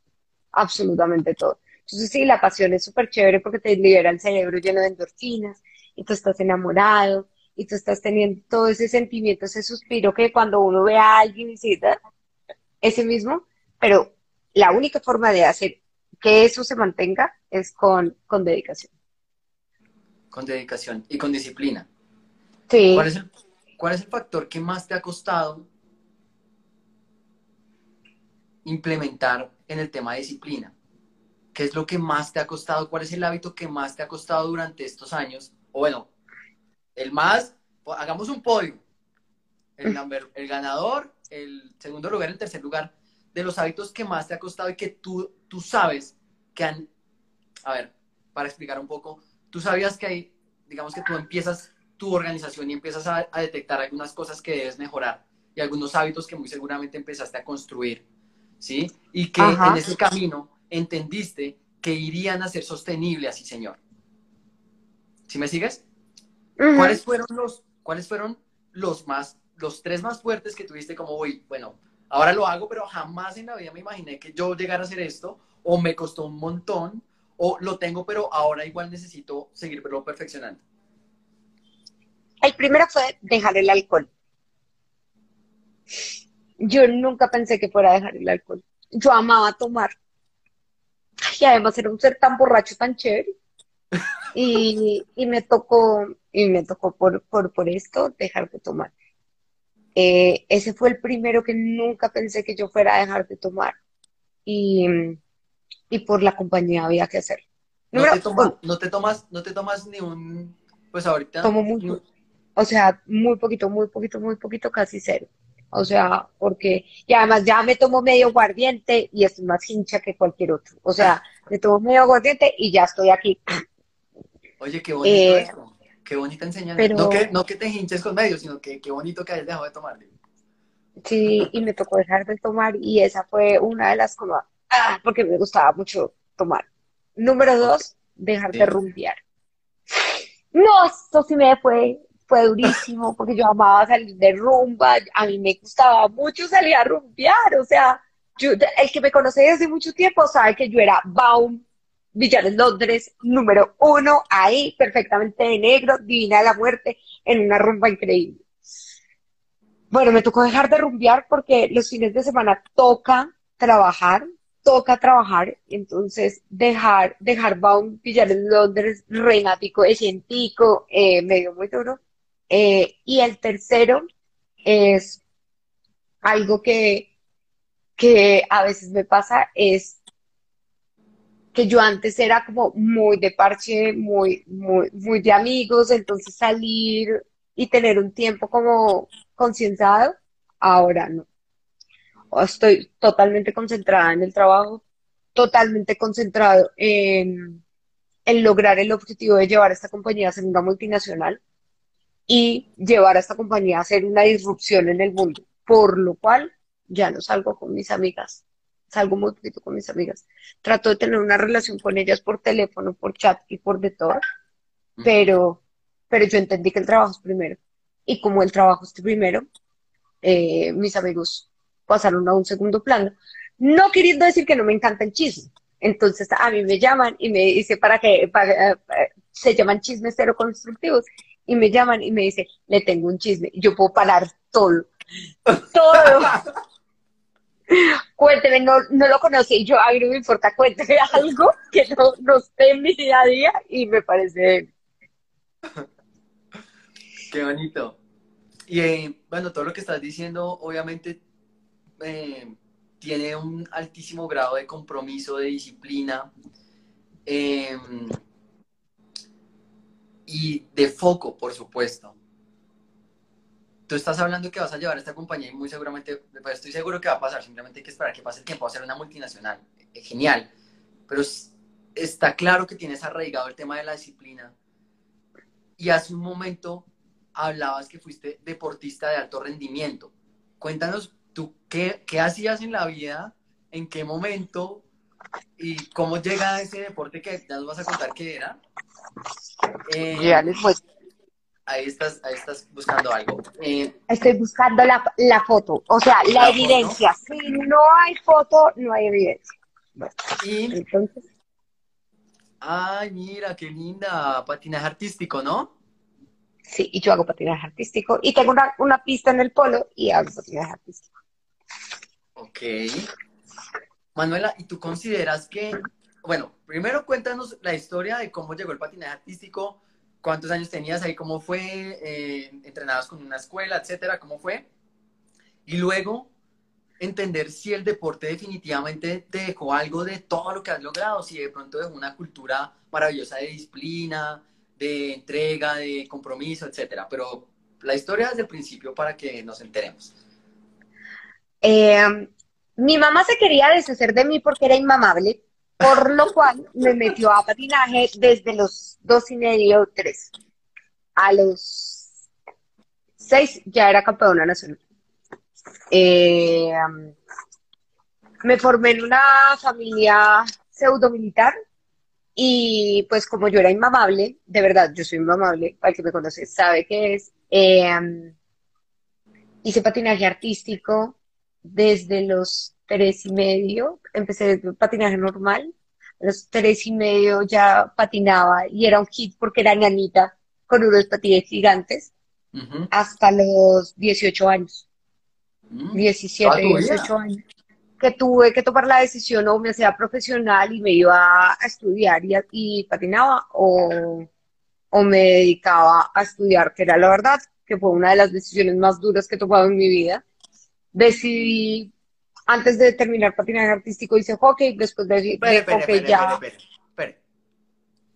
absolutamente todo. Entonces sí, la pasión es súper chévere porque te libera el cerebro lleno de endorfinas y tú estás enamorado y tú estás teniendo todo ese sentimiento, ese suspiro que cuando uno ve a alguien visita ese mismo, pero la única forma de hacer que eso se mantenga es con, con dedicación con dedicación y con disciplina. Sí. ¿Cuál es, el, ¿Cuál es el factor que más te ha costado implementar en el tema de disciplina? ¿qué es lo que más te ha costado? ¿Cuál es el hábito que más te ha costado durante estos años? O bueno, el más, pues, hagamos un podio. El, el ganador, el segundo lugar, el tercer lugar, de los hábitos que más te ha costado y que tú, tú sabes que han, a ver, para explicar un poco, tú sabías que hay, digamos que tú empiezas tu organización y empiezas a, detectar algunas cosas que debes mejorar y algunos hábitos que muy seguramente empezaste a construir, ¿sí? Y que en ese camino entendiste que irían a ser sostenibles así, Señor. ¿Sí me sigues? ¿Cuáles fueron los, cuáles fueron los más, los tres más fuertes que tuviste como, uy, bueno, ahora lo hago, pero jamás en la vida me imaginé que yo llegara a hacer esto, o me costó un montón, o lo tengo, pero ahora igual necesito seguirlo perfeccionando? El primero fue dejar el alcohol. Yo nunca pensé que fuera a dejar el alcohol. Yo amaba tomar. Y además era un ser tan borracho, tan chévere. Y, *laughs* me tocó, y me tocó por, por, esto dejar de tomar. Eh, ese fue el primero que nunca pensé que yo fuera a dejar de tomar. Y, y por la compañía había que hacer. No, te, no, te, tomas, no te tomas ni un, pues ahorita. Tomo mucho, o sea, muy poquito, muy poquito, muy poquito, casi cero. O sea, porque, y además ya me tomo medio guardiente y estoy más hincha que cualquier otro. O sea, me tomo medio guardiente y ya estoy aquí. Oye, qué bonito eh, eso. Qué bonita enseñanza. No, que, no que te hinches con medio, sino que qué bonito que hayas dejado de tomar. Sí, y me tocó dejar de tomar y esa fue una de las como, ah, porque me gustaba mucho tomar. Número dos, dejar de rumbear. No, esto sí me fue, fue durísimo porque yo amaba salir de rumba, a mí me gustaba mucho salir a rumbear, o sea, el que me conoce desde mucho tiempo sabe que yo era Baum, Villares Londres, número uno, ahí, perfectamente de negro, divina de la muerte, en una rumba increíble. Bueno, me tocó dejar de rumbear porque los fines de semana toca trabajar, toca trabajar, entonces dejar, dejar Baum, Villares Londres, de Cientico, eh, medio muy duro. Eh, y el tercero es algo que, que a veces me pasa, es que yo antes era como muy de parche, muy, muy, muy de amigos, entonces salir y tener un tiempo como concienciado, ahora no. Estoy totalmente concentrada en el trabajo, totalmente concentrado en, en lograr el objetivo de llevar a esta compañía a ser una multinacional y llevar a esta compañía a hacer una disrupción en el mundo, por lo cual ya no salgo con mis amigas salgo muy poquito con mis amigas. Trato de tener una relación con ellas por teléfono, por chat y por de todo, pero, pero yo entendí que el trabajo es primero. Y como el trabajo es primero, eh, mis amigos pasaron a un segundo plano. No queriendo decir que no me encanta el chisme. Entonces a mí me llaman y me dice para que para, se llaman chismes cero constructivos y me llaman y me dice le tengo un chisme. Yo puedo parar todo, todo. *laughs* Cuénteme, no, no lo conocí, yo a mí no me importa, cuénteme *laughs* algo que no, no esté en mi día a día y me parece... Qué bonito. Y eh, bueno, todo lo que estás diciendo obviamente eh, tiene un altísimo grado de compromiso, de disciplina em, y de foco, por supuesto. Tú estás hablando que vas a llevar esta compañía y muy seguramente, pues estoy seguro que va a pasar, simplemente hay que esperar que pase el tiempo, va a ser una multinacional, eh, genial, pero está claro que tienes arraigado el tema de la disciplina. Y hace un momento hablabas que fuiste deportista de alto rendimiento. Cuéntanos tú qué, qué hacías en la vida, en qué momento y cómo llega a ese deporte que ya nos vas a contar qué era. Eh, ya les ahí estás, ahí estás buscando algo. Eh, Estoy buscando la, la, foto, o sea, la, evidencia. Si no hay foto, no hay evidencia. y... Entonces. Ay, mira, qué linda. Patinaje artístico, ¿no? Sí, y yo hago patinaje artístico. Y tengo una, una pista en el polo y hago patinaje artístico. Ok. Manuela, ¿y tú consideras que, bueno, primero cuéntanos la historia de cómo llegó el patinaje artístico, cuántos años tenías ahí, cómo fue, eh, entrenabas con una escuela, etcétera, cómo fue. Y luego, entender si el deporte definitivamente te dejó algo de todo lo que has logrado, si de pronto dejó una cultura maravillosa de disciplina, de entrega, de compromiso, etcétera. Pero la historia desde el principio para que nos enteremos. Eh, mi mamá se quería deshacer de mí porque era inmamable, por lo cual me metió a patinaje desde los dos y medio, tres. A los seis ya era campeona nacional. Eh, me formé en una familia pseudo militar y pues como yo era inmamable, de verdad, yo soy inmamable, para el que me conoce sabe que es, eh, hice patinaje artístico desde los tres y medio, empecé patinaje normal, a los tres y medio ya patinaba y era un hit porque era ñanita con unos patines gigantes Ujú. hasta los 18 años. 17, Toda tu vida. 18 años, que tuve que tomar la decisión o me hacía profesional y me iba a estudiar y, y patinaba o, o me dedicaba a estudiar, que era la verdad, que fue una de las decisiones más duras que he tomado en mi vida. Decidí, antes de terminar patinaje artístico, hice hockey, después de, de espere, hockey espere, ya... espere.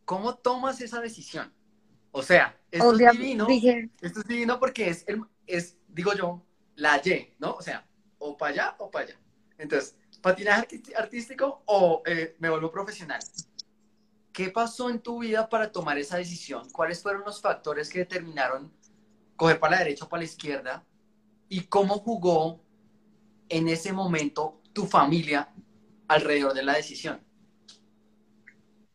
¿Cómo tomas esa decisión? O sea, esto es divino. dije, Esto es divino porque es, el, es, digo yo, la Y, ¿no? O sea, o para allá o para allá. Entonces, patinaje artístico o eh, me vuelvo profesional. ¿Qué pasó en tu vida para tomar esa decisión? ¿Cuáles fueron los factores que determinaron coger para la derecha o para la izquierda? ¿Y cómo jugó en ese momento tu familia alrededor de la decisión?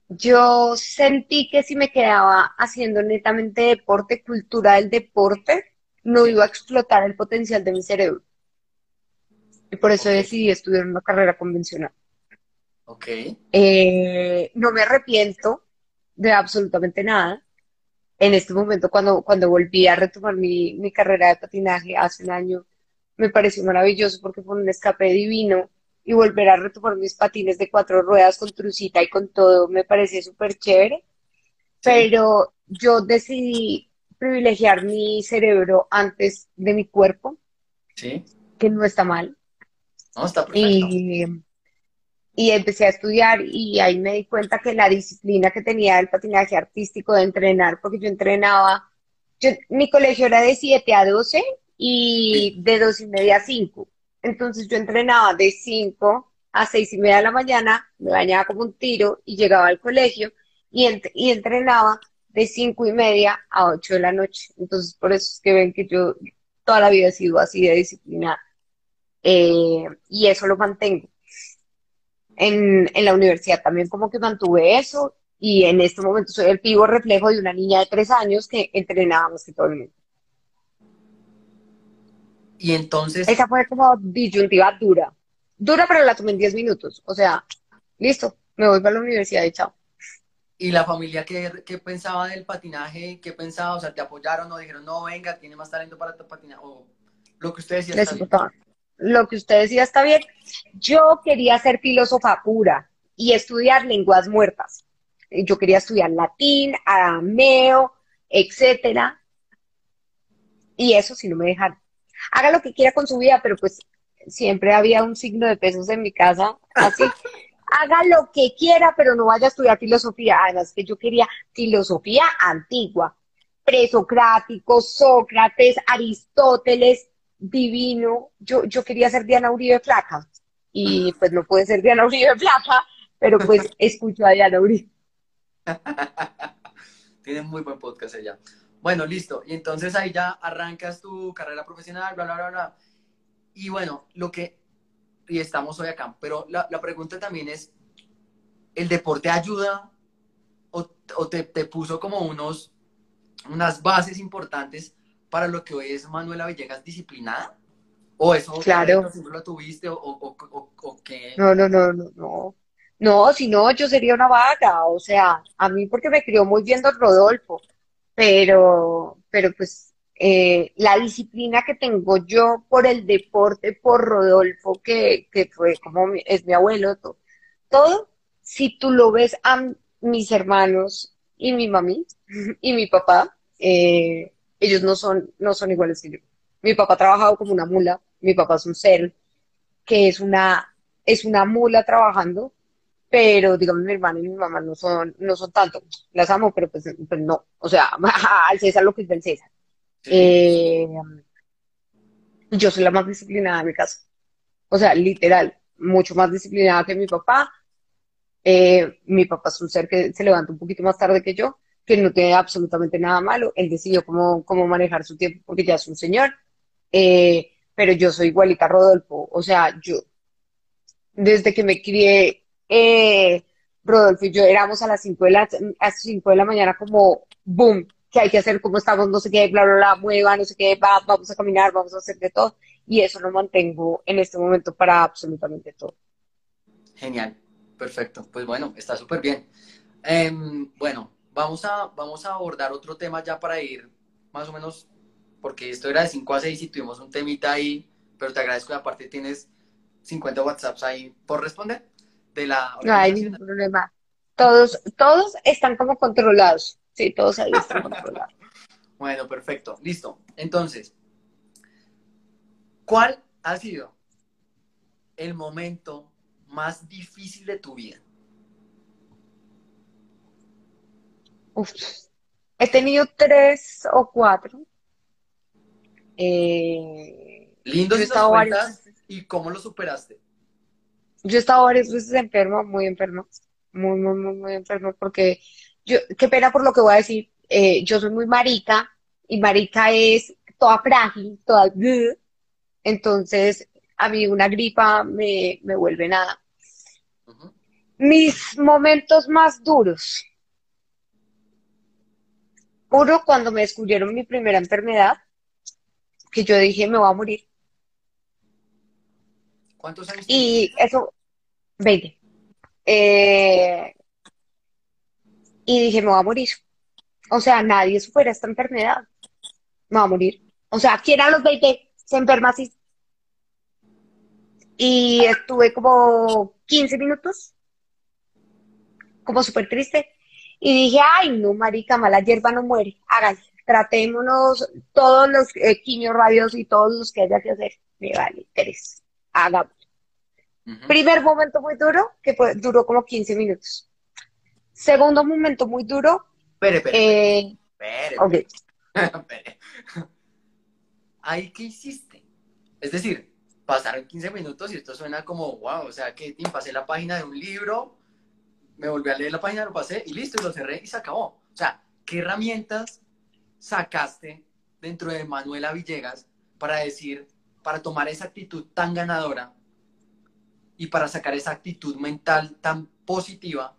Yo sentí que si me quedaba haciendo netamente deporte, cultura del deporte, no iba a explotar el potencial de mi cerebro. Y por eso decidí estudiar una carrera convencional. Ok. Eh, no me arrepiento de absolutamente nada. En este momento, cuando, cuando volví a retomar mi, mi carrera de patinaje hace un año, me pareció maravilloso porque fue un escape divino y volver a retomar mis patines de cuatro ruedas con trucita y con todo me pareció súper chévere. Pero yo decidí privilegiar mi cerebro antes de mi cuerpo, Sí. que no está mal. No, está perfecto. Y, y empecé a estudiar y ahí me di cuenta que la disciplina que tenía del patinaje artístico de entrenar, porque yo entrenaba, yo, mi colegio era de 7 a 12 y de 2 y media a 5. Entonces yo entrenaba de 5 a 6 y media de la mañana, me bañaba como un tiro y llegaba al colegio y, ent- y entrenaba de 5 y media a 8 de la noche. Entonces por eso es que ven que yo toda la vida he sido así de disciplinada. Eh, y eso lo mantengo. En, en la universidad también como que mantuve eso y en este momento soy el vivo reflejo de una niña de tres años que entrenaba más que todo el mundo. Y entonces, Esa fue como disyuntiva dura. Dura, pero la tomé en 10 minutos. O sea, listo, me voy para la universidad y chao. ¿y la familia qué, qué pensaba del patinaje? ¿Qué pensaba? O sea, ¿te apoyaron o dijeron, no, venga, tiene más talento para patinar? O lo que usted decía Les está bien. Lo que usted decía está bien. Yo quería ser filósofa pura y estudiar lenguas muertas. Yo quería estudiar latín, arameo, etcétera. Y eso si no me dejaron. Haga lo que quiera con su vida, pero pues siempre había un signo de pesos en mi casa, así. *laughs* Haga lo que quiera, pero no vaya a estudiar filosofía. Además que yo quería filosofía antigua, presocrático, Sócrates, Aristóteles, divino. Yo, yo quería ser Diana Uribe flaca y pues no puede ser Diana Uribe flaca, pero pues *laughs* escucho a Diana Uribe. *laughs* Tiene muy buen podcast ella. Bueno, listo. Y entonces ahí ya arrancas tu carrera profesional, bla, bla, bla, bla. Y bueno, lo que... Y estamos hoy acá. Pero la, la pregunta también es, ¿el deporte ayuda o, o te, te puso como unos, unas bases importantes para lo que hoy es Manuela Villegas disciplinada? ¿O eso Claro. siempre lo tuviste o, o, o, o qué? No, no, no, no, no. No, si no, yo sería una vaga. O sea, a mí porque me crió muy bien don Rodolfo, pero, pero pues eh, la disciplina que tengo yo por el deporte, por Rodolfo, que, que fue como mi- es mi abuelo, to- todo, si tú lo ves a mis hermanos y mi mami *laughs* y mi papá, eh, ellos no son, no son iguales que yo. Mi papá ha trabajado como una mula, mi papá es un cero, que es una, es una mula trabajando, pero digamos mi hermano y mi mamá no son, no son tanto, las amo, pero pues, pues no, o sea, *laughs* al César lo que es del César. Eh, yo soy la más disciplinada de mi casa, o sea, literal, mucho más disciplinada que mi papá. Eh, mi papá es un ser que se levanta un poquito más tarde que yo, que no tiene absolutamente nada malo. Él decidió cómo, cómo manejar su tiempo porque ya es un señor. Eh, pero yo soy igualita a Rodolfo. O sea, yo, desde que me crié, eh, Rodolfo y yo éramos a las 5 de la, a las 5 de la mañana como, boom, ¿qué hay que hacer? ¿Cómo estamos? No sé qué, bla, bla, bla, mueva, no sé qué, va, vamos a caminar, vamos a hacer de todo. Y eso lo mantengo en este momento para absolutamente todo. Genial, perfecto. Pues bueno, está súper bien. Em, bueno, vamos a, vamos a abordar otro tema ya para ir más o menos, porque esto era de 5 a 6 y tuvimos un temita ahí, pero te agradezco que aparte tienes 50 WhatsApps ahí por responder de la No hay ningún problema. Todos, todos están como controlados. Sí, todos ahí están *laughs* controlados. bueno, perfecto. Listo. Entonces, ¿cuál ha sido el momento más difícil de tu vida? Uf, he tenido tres o cuatro. Eh, Lindo si y cómo lo superaste. Yo he estado varias veces enferma, muy enferma, muy, muy, muy, muy enferma, porque yo, qué pena por lo que voy a decir, eh, yo soy muy marica, y marica es toda frágil, toda, entonces a mí una gripa me, me vuelve nada. Mis momentos más duros. Uno, cuando me descubrieron mi primera enfermedad, que yo dije, me voy a morir. ¿Cuántos años tienes? Y eso, 20. Eh, y dije, me voy a morir. O sea, nadie supera esta enfermedad. Me voy a morir. O sea, ¿quién a los 20 se enferma así? Y estuve como 15 minutos, como súper triste. Y dije, ay, no, marica, mala hierba no muere. Hágale, tratémonos todos los eh, quimios, radios y todos los que haya que hacer. Me vale, Teresa, hagamos. Ujú. Primer momento muy duro, que fue- duró como 15 minutos. Segundo momento muy duro, Espere, espere, eh, espere, ok, espere. *laughs* ¿Ahí qué hiciste? Es decir, pasaron 15 minutos y esto suena como, wow, o sea, que pasé la página de un libro, me volví a leer la página, lo pasé y listo, y lo cerré y se acabó. O sea, ¿qué herramientas sacaste dentro de Manuela Villegas para decir, para tomar esa actitud tan ganadora y para sacar esa actitud mental tan positiva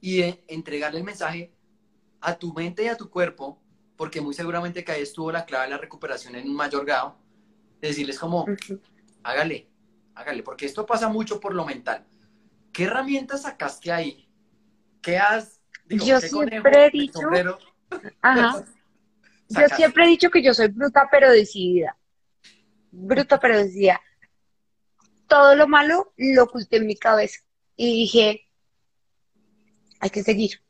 y de entregarle el mensaje a tu mente y a tu cuerpo, porque muy seguramente que ahí estuvo la clave de la recuperación en un mayor grado, de decirles como, hágale, hágale, porque esto pasa mucho por lo mental. ¿Qué herramientas sacaste ahí? ¿Qué has, digo, Yo qué siempre conejo he dicho, ajá, *laughs* yo siempre he dicho que yo soy bruta pero decidida, bruta pero decidida. Todo lo malo lo oculté en mi cabeza y dije, hay que seguir.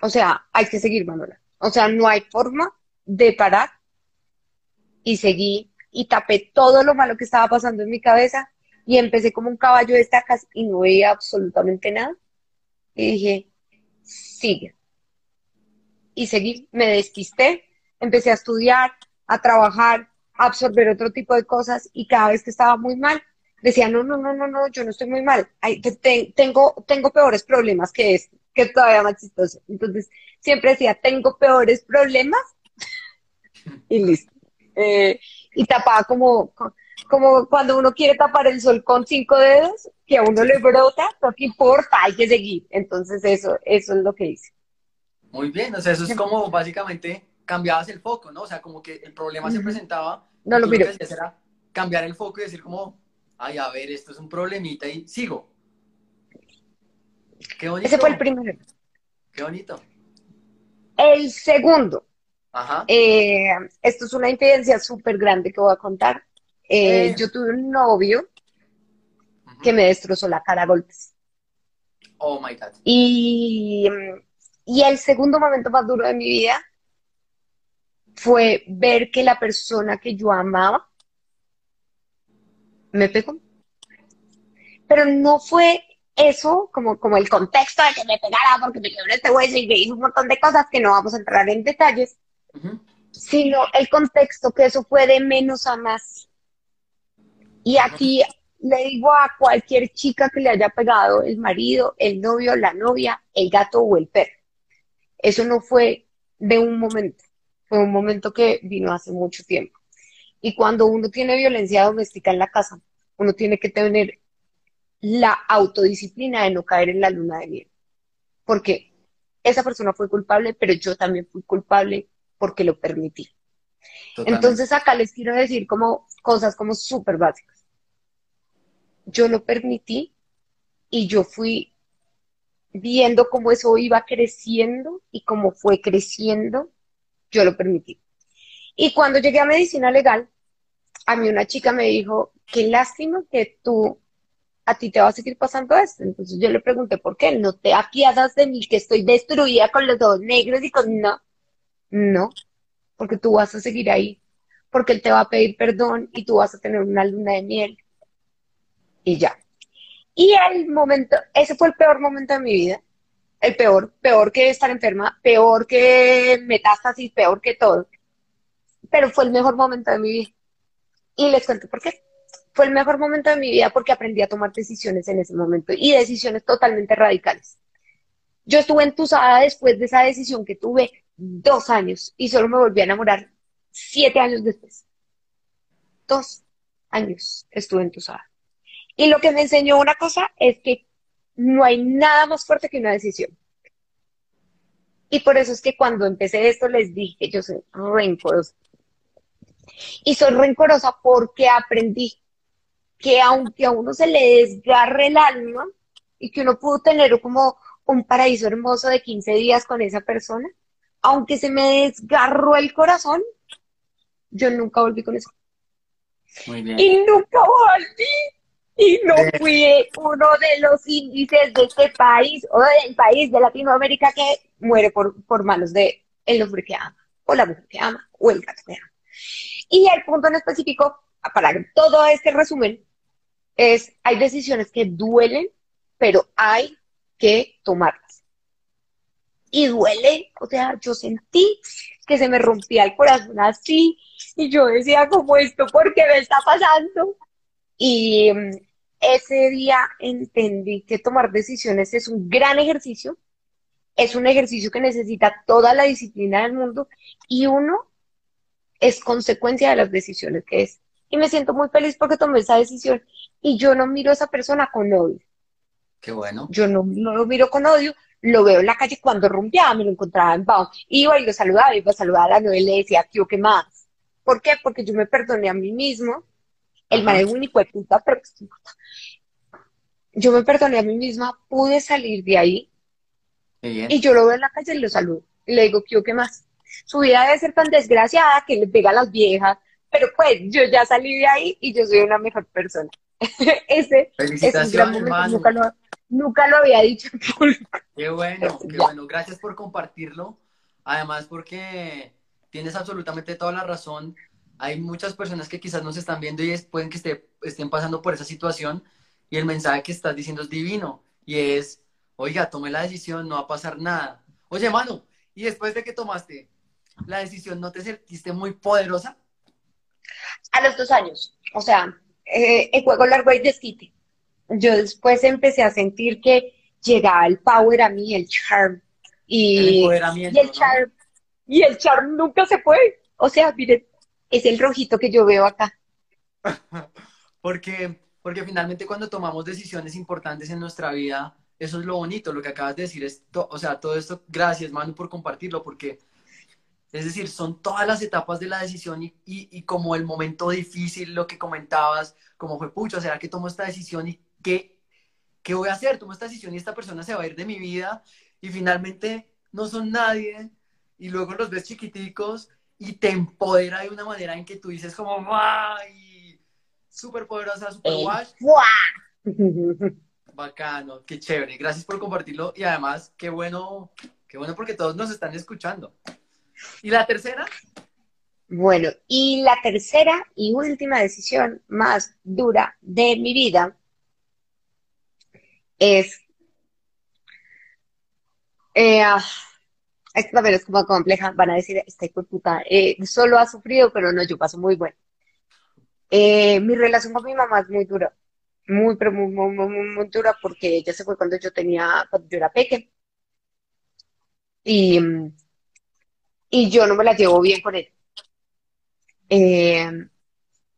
O sea, hay que seguir, Manuela. O sea, no hay forma de parar y seguí y tapé todo lo malo que estaba pasando en mi cabeza y empecé como un caballo de estacas y no veía absolutamente nada. Y dije, sigue. Y seguí, me despisté, empecé a estudiar, a trabajar, absorber otro tipo de cosas y cada vez que estaba muy mal, decía, no, no, no, no, no, yo no estoy muy mal. Ay, te- te- tengo, tengo peores problemas que este, que es todavía más chistoso. Entonces, siempre decía, tengo peores problemas y listo. Eh, y tapaba como, como cuando uno quiere tapar el sol con cinco dedos, que a uno le brota, no que importa, hay que seguir. Entonces, eso, eso es lo que hice. Muy bien, o sea, eso es como básicamente cambiabas el foco, ¿no? O sea, como que el problema se presentaba, No lo miro. que era cambiar el foco y decir como, ay, a ver, esto es un problemita y sigo. Qué bonito, Ese fue el primero. qué bonito. El segundo, Ajá. eh, esto es una infidencia súper grande que voy a contar. Eh, Eh. yo tuve un novio que me destrozó la cara a golpes. Oh my God. Y, y el segundo momento más duro de mi vida fue ver que la persona que yo amaba me pegó. pero no fue eso como, como el contexto de que me pegara porque me quebré este hueso y me hizo un montón de cosas que no vamos a entrar en detalles, sino el contexto que eso fue de menos a más. Y aquí le digo a cualquier chica que le haya pegado el marido, el novio, la novia, el gato o el perro. Eso no fue de un momento, fue un momento que vino hace mucho tiempo. Y cuando uno tiene violencia doméstica en la casa, uno tiene que tener la autodisciplina de no caer en la luna de miel. Porque esa persona fue culpable, pero yo también fui culpable porque lo permití. Entonces acá les quiero decir como cosas como súper básicas. Yo lo permití y yo fui viendo cómo eso iba creciendo y cómo fue creciendo, yo lo permití. Y cuando llegué a medicina legal, a mí una chica me dijo, qué lástima que tú a ti te va a seguir pasando esto. Entonces yo le pregunté, ¿por qué? ¿No te apiadas de mí que estoy destruida con los dos negros y con... No, no, porque tú vas a seguir ahí, porque él te va a pedir perdón y tú vas a tener una luna de miel. Y ya. Y el momento, ese fue el peor momento de mi vida. El peor, peor que estar enferma, peor que metástasis, peor que todo. Pero fue el mejor momento de mi vida. Y les cuento por qué fue el mejor momento de mi vida porque aprendí a tomar decisiones en ese momento y decisiones totalmente radicales. Yo estuve entusada después de esa decisión que tuve dos años y solo me volví a enamorar siete años después. Dos años estuve entusada. Y lo que me enseñó una cosa es que no hay nada más fuerte que una decisión. Y por eso es que cuando empecé esto les dije, yo soy rencorosa. Y soy rencorosa porque aprendí que aunque a uno se le desgarre el alma y que uno pudo tener como un paraíso hermoso de 15 días con esa persona, aunque se me desgarró el corazón, yo nunca volví con eso. Muy bien. Y nunca volví. Y no fui uno de los índices de este país o del país de Latinoamérica que muere por, por manos de el hombre que ama, o la mujer que ama, o el gato que ama. Y el punto en específico, para todo este resumen, es, hay decisiones que duelen, pero hay que tomarlas. Y duele, o sea, yo sentí que se me rompía el corazón así, y yo decía, como esto, ¿por qué me está pasando? Y mm, ese día entendí que tomar decisiones es un gran ejercicio, es un ejercicio que necesita toda la disciplina del mundo, y uno es consecuencia de las decisiones que es. Y me siento muy feliz porque tomé esa decisión y yo no miro a esa persona con odio. Qué bueno. Yo no, lo miro con odio, lo veo en la calle cuando rumbeaba, me lo encontraba en Bao. Iba y lo saludaba, iba a saludar a la novela y le decía, ¿qué o qué más? ¿Por qué? Porque yo me perdoné a mí mismo. El man es un puta, pero pues, yo me perdoné a mí misma, pude salir de ahí. Y yo lo veo en la calle y lo saludo. Y le digo, ¿qué qué más? Su vida debe ser tan desgraciada que le pega a las viejas, pero pues yo ya salí de ahí y yo soy una mejor persona. *laughs* ese, es un Nunca lo, había dicho Qué bueno, qué bueno. Gracias por compartirlo. Además, porque tienes absolutamente toda la razón. Hay muchas personas que quizás nos están viendo y pueden que esté, estén pasando por esa situación y el mensaje que estás diciendo es divino y es, oiga, tome la decisión, no va a pasar nada. Oye, mano, y después de que tomaste la decisión, ¿no te sentiste muy poderosa? A los dos años. O sea, eh, el juego largo y desquite. Yo después empecé a sentir que llegaba el power a mí, el charm. Y el, y el charm. Y el charm nunca se fue. O sea, miren, es el rojito que yo veo acá. *laughs* porque, porque finalmente cuando tomamos decisiones importantes en nuestra vida, eso es lo bonito, lo que acabas de decir es, o sea, todo esto, gracias Manu por compartirlo, porque es decir, son todas las etapas de la decisión y, y, como el momento difícil, lo que comentabas, como fue, pucho, ¿será que tomo esta decisión y qué, qué voy a hacer? Tomo esta decisión y esta persona se va a ir de mi vida y finalmente no son nadie y luego los ves chiquiticos y te empodera de una manera en que tú dices como, ¡ay! Súper poderosa, súper guay. *laughs* Bacano, qué chévere. Gracias por compartirlo y además, qué bueno, qué bueno porque todos nos están escuchando. ¿Y la tercera? Bueno, y la tercera y última decisión más dura de mi vida es, eh, esta también es como compleja, van a decir, esta puta, eh, solo ha sufrido, pero no, yo paso muy bueno. Eh, mi relación con mi mamá es muy dura, muy, pero muy, muy, muy, muy, muy dura, porque ella se fue cuando yo tenía, cuando yo era pequeña. Y, y yo no me la llevo bien con él. Eh,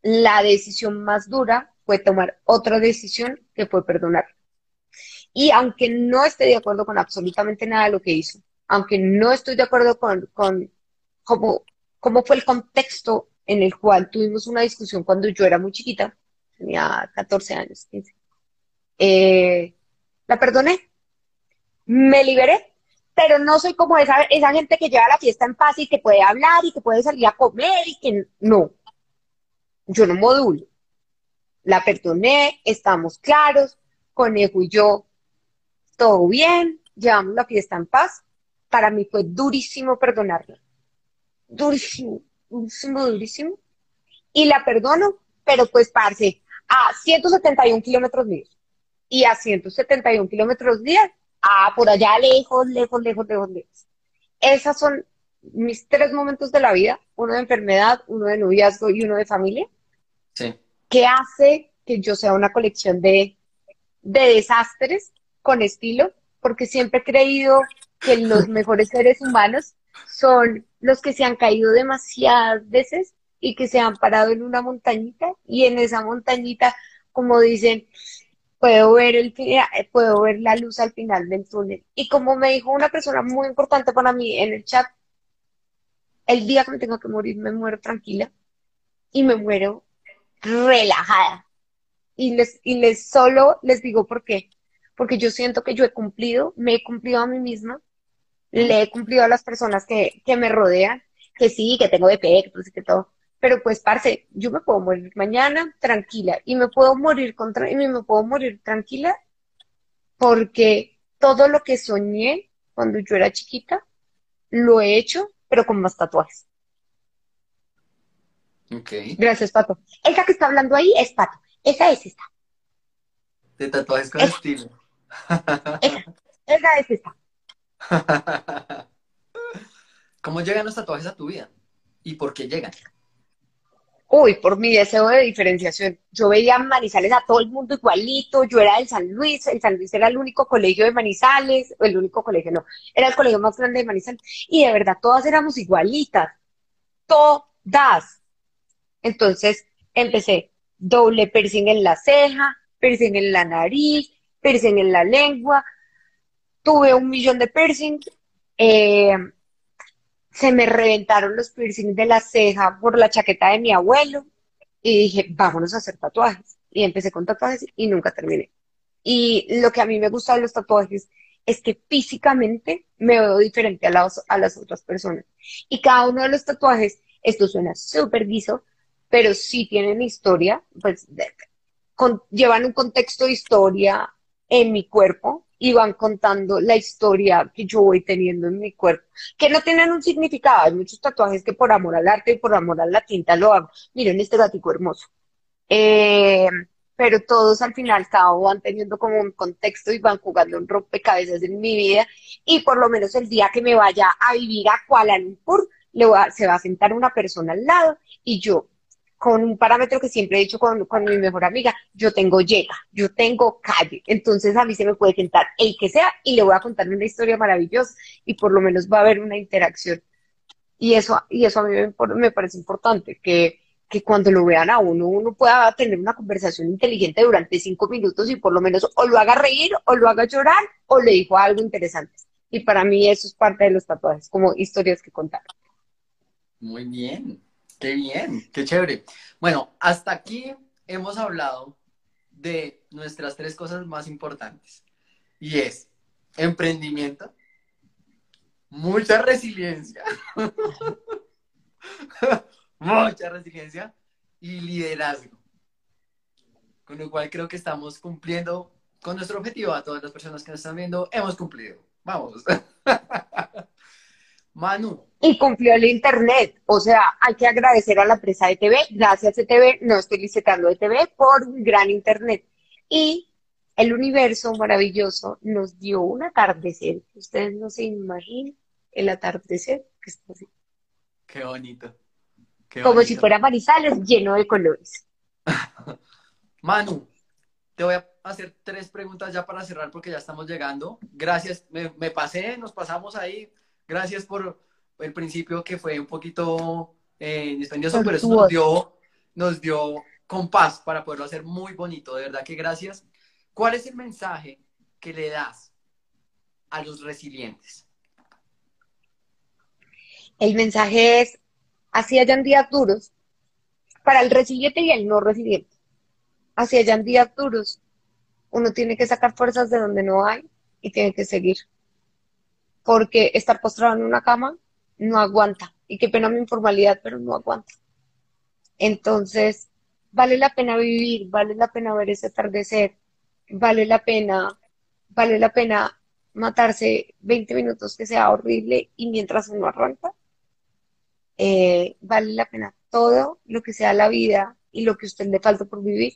la decisión más dura fue tomar otra decisión que fue perdonar. Y aunque no esté de acuerdo con absolutamente nada de lo que hizo, aunque no estoy de acuerdo con, cómo, fue el contexto en el cual tuvimos una discusión cuando yo era muy chiquita, tenía 14 años, 15, eh, la perdoné, me liberé, pero no soy como esa gente que lleva la fiesta en paz y que puede hablar y que puede salir a comer y que no, yo no modulo. La perdoné, estamos claros, Conejo y yo, todo bien, llevamos la fiesta en paz. Para mí fue durísimo perdonarla. Durísimo, durísimo, durísimo. Y la perdono, pero pues, parce, a 171 kilómetros días. Y a 171 kilómetros días, ah, por allá lejos, lejos, lejos, lejos, lejos. Esas son mis tres momentos de la vida, uno de enfermedad, uno de noviazgo y uno de familia, Sí. que hace que yo sea una colección de, de desastres con estilo, porque siempre he creído que los *laughs* mejores seres humanos son los que se han caído demasiadas veces y que se han parado en una montañita y en esa montañita, como dicen, puedo ver el eh, puedo ver la luz al final del túnel. Y como me dijo una persona muy importante para mí en el chat, el día que me tenga que morir, me muero tranquila y me muero relajada. Y les, y les solo les digo por qué. Porque yo siento que yo he cumplido, me he cumplido a mí misma, le he cumplido a las personas que, que me rodean, que sí, que tengo defectos y que todo. Pero pues, parce, yo me puedo morir mañana tranquila y me puedo morir contra, y me puedo morir tranquila porque todo lo que soñé cuando yo era chiquita lo he hecho, pero con más tatuajes. Ok. Gracias, Pato. Esa que está hablando ahí es Pato. Esa es esta. De tatuajes con Es- estilo. Esa, esa es esta. *laughs* ¿Cómo llegan los tatuajes a tu vida? ¿Y por qué llegan? Uy, por mi deseo de diferenciación. Yo veía en Manizales a todo el mundo igualito. Yo era del San Luis. El San Luis era el único colegio de Manizales. El único colegio, no. Era el colegio más grande de Manizales. Y de verdad, todas éramos igualitas. Todas. Entonces, empecé doble piercing en la ceja, piercing en la nariz, piercing en la lengua. Tuve un millón de piercings. Eh, se me reventaron los piercings de la ceja por la chaqueta de mi abuelo y dije, vámonos a hacer tatuajes. Y empecé con tatuajes y nunca terminé. Y lo que a mí me gusta de los tatuajes es que físicamente me veo diferente a las, a las otras personas. Y cada uno de los tatuajes, esto suena súper guiso, pero sí tienen historia, pues de- con- llevan un contexto de historia en mi cuerpo y van contando la historia que yo voy teniendo en mi cuerpo que no tienen un significado. Hay muchos tatuajes que por amor al arte y por amor a la tinta lo hago. Miren este gatico hermoso. Eh, pero todos al final cabo van teniendo como un contexto y van jugando un rompecabezas en mi vida. Y por lo menos el día que me vaya a vivir a Kuala Lumpur, le se va a sentar una persona al lado y yo, con un parámetro que siempre he dicho con, con mi mejor amiga, yo tengo llega, yo tengo calle. Entonces a mí se me puede sentar el que sea y le voy a contar una historia maravillosa y por lo menos va a haber una interacción. Y eso, y eso a mí me, me parece importante, que, que cuando lo vean a uno, uno pueda tener una conversación inteligente durante cinco minutos y por lo menos o lo haga reír, o lo haga llorar, o le dijo algo interesante. Y para mí eso es parte de los tatuajes, como historias que contar. Muy bien, qué bien, qué chévere. Bueno, hasta aquí hemos hablado de nuestras tres cosas más importantes. Y es emprendimiento, mucha resiliencia, *laughs* mucha resiliencia y liderazgo. Con lo cual creo que estamos cumpliendo con nuestro objetivo. A todas las personas que nos están viendo, hemos cumplido. Vamos. *laughs* Manu, Y cumplió el internet. O sea, hay que agradecer a la empresa de TV. Gracias ETV, no estoy licitando ETV, por un gran internet. Y el universo maravilloso nos dio un atardecer. Ustedes no se imaginan el atardecer que está así. Qué bonito. Como si fuera Manizales lleno de colores. *laughs* Manu, te voy a hacer tres preguntas ya para cerrar porque ya estamos llegando. Gracias, me, pasé, nos pasamos ahí. Gracias por el principio que fue un poquito eh, dispendioso, pero eso nos dio, nos dio compás para poderlo hacer muy bonito. De verdad que gracias. ¿Cuál es el mensaje que le das a los resilientes? El mensaje es, así hayan días duros, para el resiliente y el no resiliente, así hayan días duros, uno tiene que sacar fuerzas de donde no hay y tiene que seguir. Porque estar postrado en una cama no aguanta. Y qué pena mi informalidad, pero no aguanta. Entonces, vale la pena vivir, vale la pena ver ese atardecer, vale la pena, vale la pena matarse 20 minutos que sea horrible y mientras uno arranca, eh, vale la pena todo lo que sea la vida y lo que a usted le falta por vivir,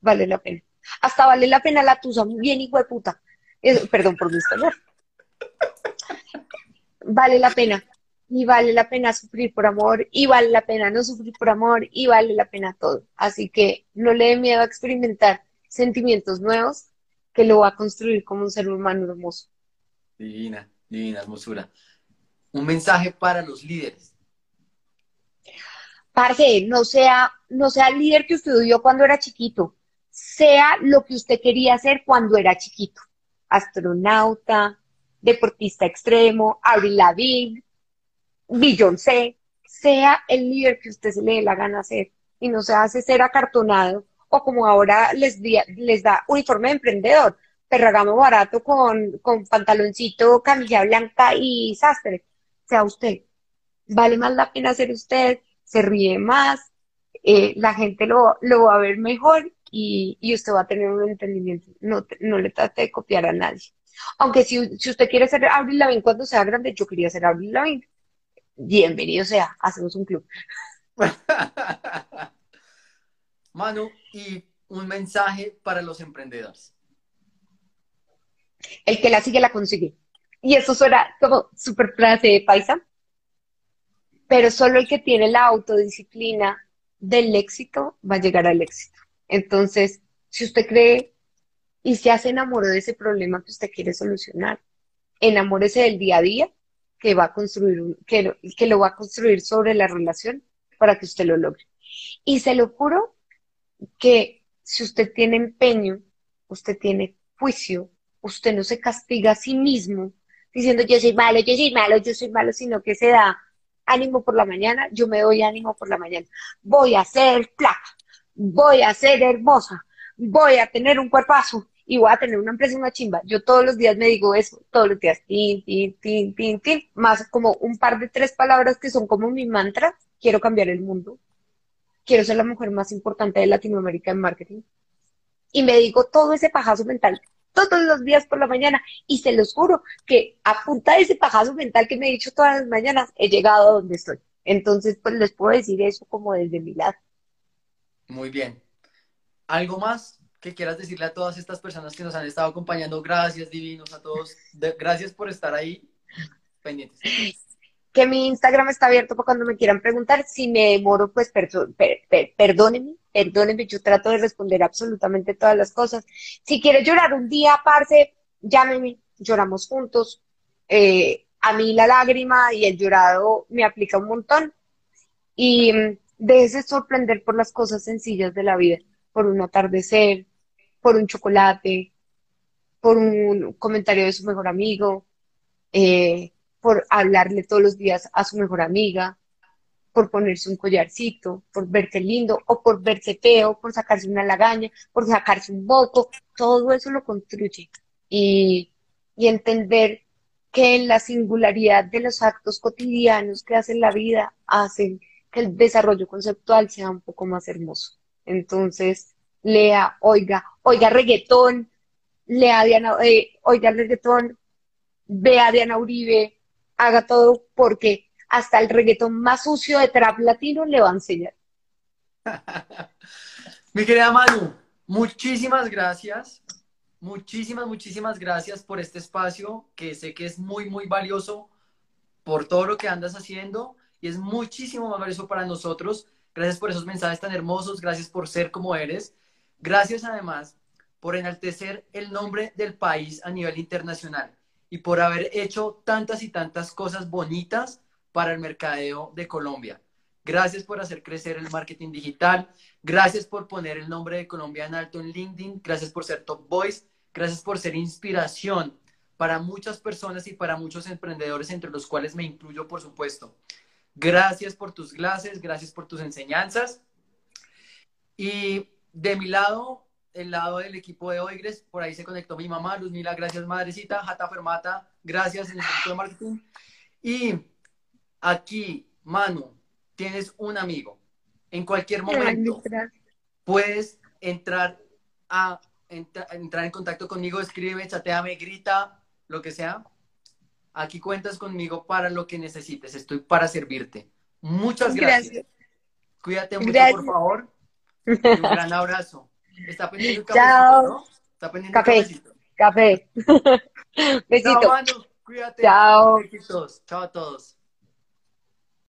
vale la pena. Hasta vale la pena la tusa, bien hijo de puta. perdón por mi español. Vale la pena. Y vale la pena sufrir por amor, y vale la pena no sufrir por amor, y vale la pena todo. Así que no le dé miedo a experimentar sentimientos nuevos que lo va a construir como un ser humano hermoso. Divina, divina hermosura. Un mensaje para los líderes. Parce, no sea, no sea el líder que usted dio cuando era chiquito sea lo que usted quería hacer cuando era chiquito. Astronauta, deportista extremo, Avril Lavigne, Beyoncé, sea el líder que usted se le dé la gana hacer y no se hace ser acartonado o como ahora les, da uniforme de emprendedor, perragamo barato con, pantaloncito, camisa blanca y sastre. Sea usted. Vale más la pena ser usted, se ríe más, eh, la gente lo, lo va a ver mejor y, usted va a tener un entendimiento. No, no le trate de copiar a nadie. Aunque si, usted quiere ser Avril Lavigne cuando sea grande, yo quería ser Avril Lavigne. Bienvenido sea, hacemos un club. *laughs* Manu, y un mensaje para los emprendedores. El que la sigue la consigue. Y eso suena como super frase de paisa, pero solo el que tiene la autodisciplina del éxito va a llegar al éxito. Entonces, si usted cree y se hace enamoró de ese problema que usted quiere solucionar, enamórese del día a día que va a construir, que, que lo va a construir sobre la relación para que usted lo logre. Y se lo juro que si usted tiene empeño, usted tiene juicio, usted no se castiga a sí mismo diciendo yo soy malo, yo soy malo, yo soy malo, sino que se da ánimo por la mañana, yo me doy ánimo por la mañana. Voy a hacer placa, voy a ser hermosa, voy a tener un cuerpazo y voy a tener una empresa, una chimba. Yo todos los días me digo eso, todos los días, tin, más como un par de tres palabras que son como mi mantra, quiero cambiar el mundo, quiero ser la mujer más importante de Latinoamérica en marketing. Y me digo todo ese pajazo mental todos los días por la mañana y se los juro que a punta de ese pajazo mental que me he dicho todas las mañanas he llegado a donde estoy. Entonces, pues les puedo decir eso como desde mi lado. Muy bien. ¿Algo más que quieras decirle a todas estas personas que nos han estado acompañando? Gracias, divinos, a todos. gracias por estar ahí pendientes. Que mi Instagram está abierto para cuando me quieran preguntar. Si me demoro, pues perdónenme, perdónenme, yo trato de responder absolutamente todas las cosas. Si quieres llorar un día, parce, llámeme, lloramos juntos. Eh, a mí la lágrima y el llorado me aplica un montón. Y déjese sorprender por las cosas sencillas de la vida, por un atardecer, por un chocolate, por un comentario de su mejor amigo, eh, por hablarle todos los días a su mejor amiga, por ponerse un collarcito, por verse lindo o por verse feo, por sacarse una lagaña, por sacarse un voto, todo eso lo construye. Y, entender que la singularidad de los actos cotidianos que hacen la vida hacen que el desarrollo conceptual sea un poco más hermoso. Entonces, lea, oiga, oiga reggaetón, lea Diana, eh, oiga reggaetón, vea Diana Uribe, haga todo porque hasta el reggaetón más sucio de trap latino le va a enseñar. *laughs* Mi querida Manu, muchísimas gracias. muchísimas, muchísimas gracias por este espacio que sé que es muy, muy valioso por todo lo que andas haciendo y es muchísimo más valioso para nosotros. Gracias por esos mensajes tan hermosos, gracias por ser como eres. Gracias además por enaltecer el nombre del país a nivel internacional y por haber hecho tantas y tantas cosas bonitas para el mercadeo de Colombia. Gracias por hacer crecer el marketing digital. Gracias por poner el nombre de Colombia en alto en LinkedIn. Gracias por ser top voice. Gracias por ser inspiración para muchas personas y para muchos emprendedores, entre los cuales me incluyo, por supuesto. Gracias por tus clases, gracias por tus enseñanzas. Y de mi lado, el lado del equipo de Oigres, por ahí se conectó mi mamá, Luzmila, gracias madrecita, Jata Fermata, gracias en el equipo de marketing. Y aquí, Manu, tienes un amigo. En cualquier momento puedes entrar a entrar en contacto conmigo, escribe, chateame, grita, lo que sea. Aquí cuentas conmigo para lo que necesites. Estoy para servirte. Muchas gracias. Cuídate mucho, por favor. Un gran abrazo. Está pendiente un cafecito, ¿no? Está pendiente café. Café. Besito. *laughs* Chao, Manu. Cuídate. Chao. Chao a todos.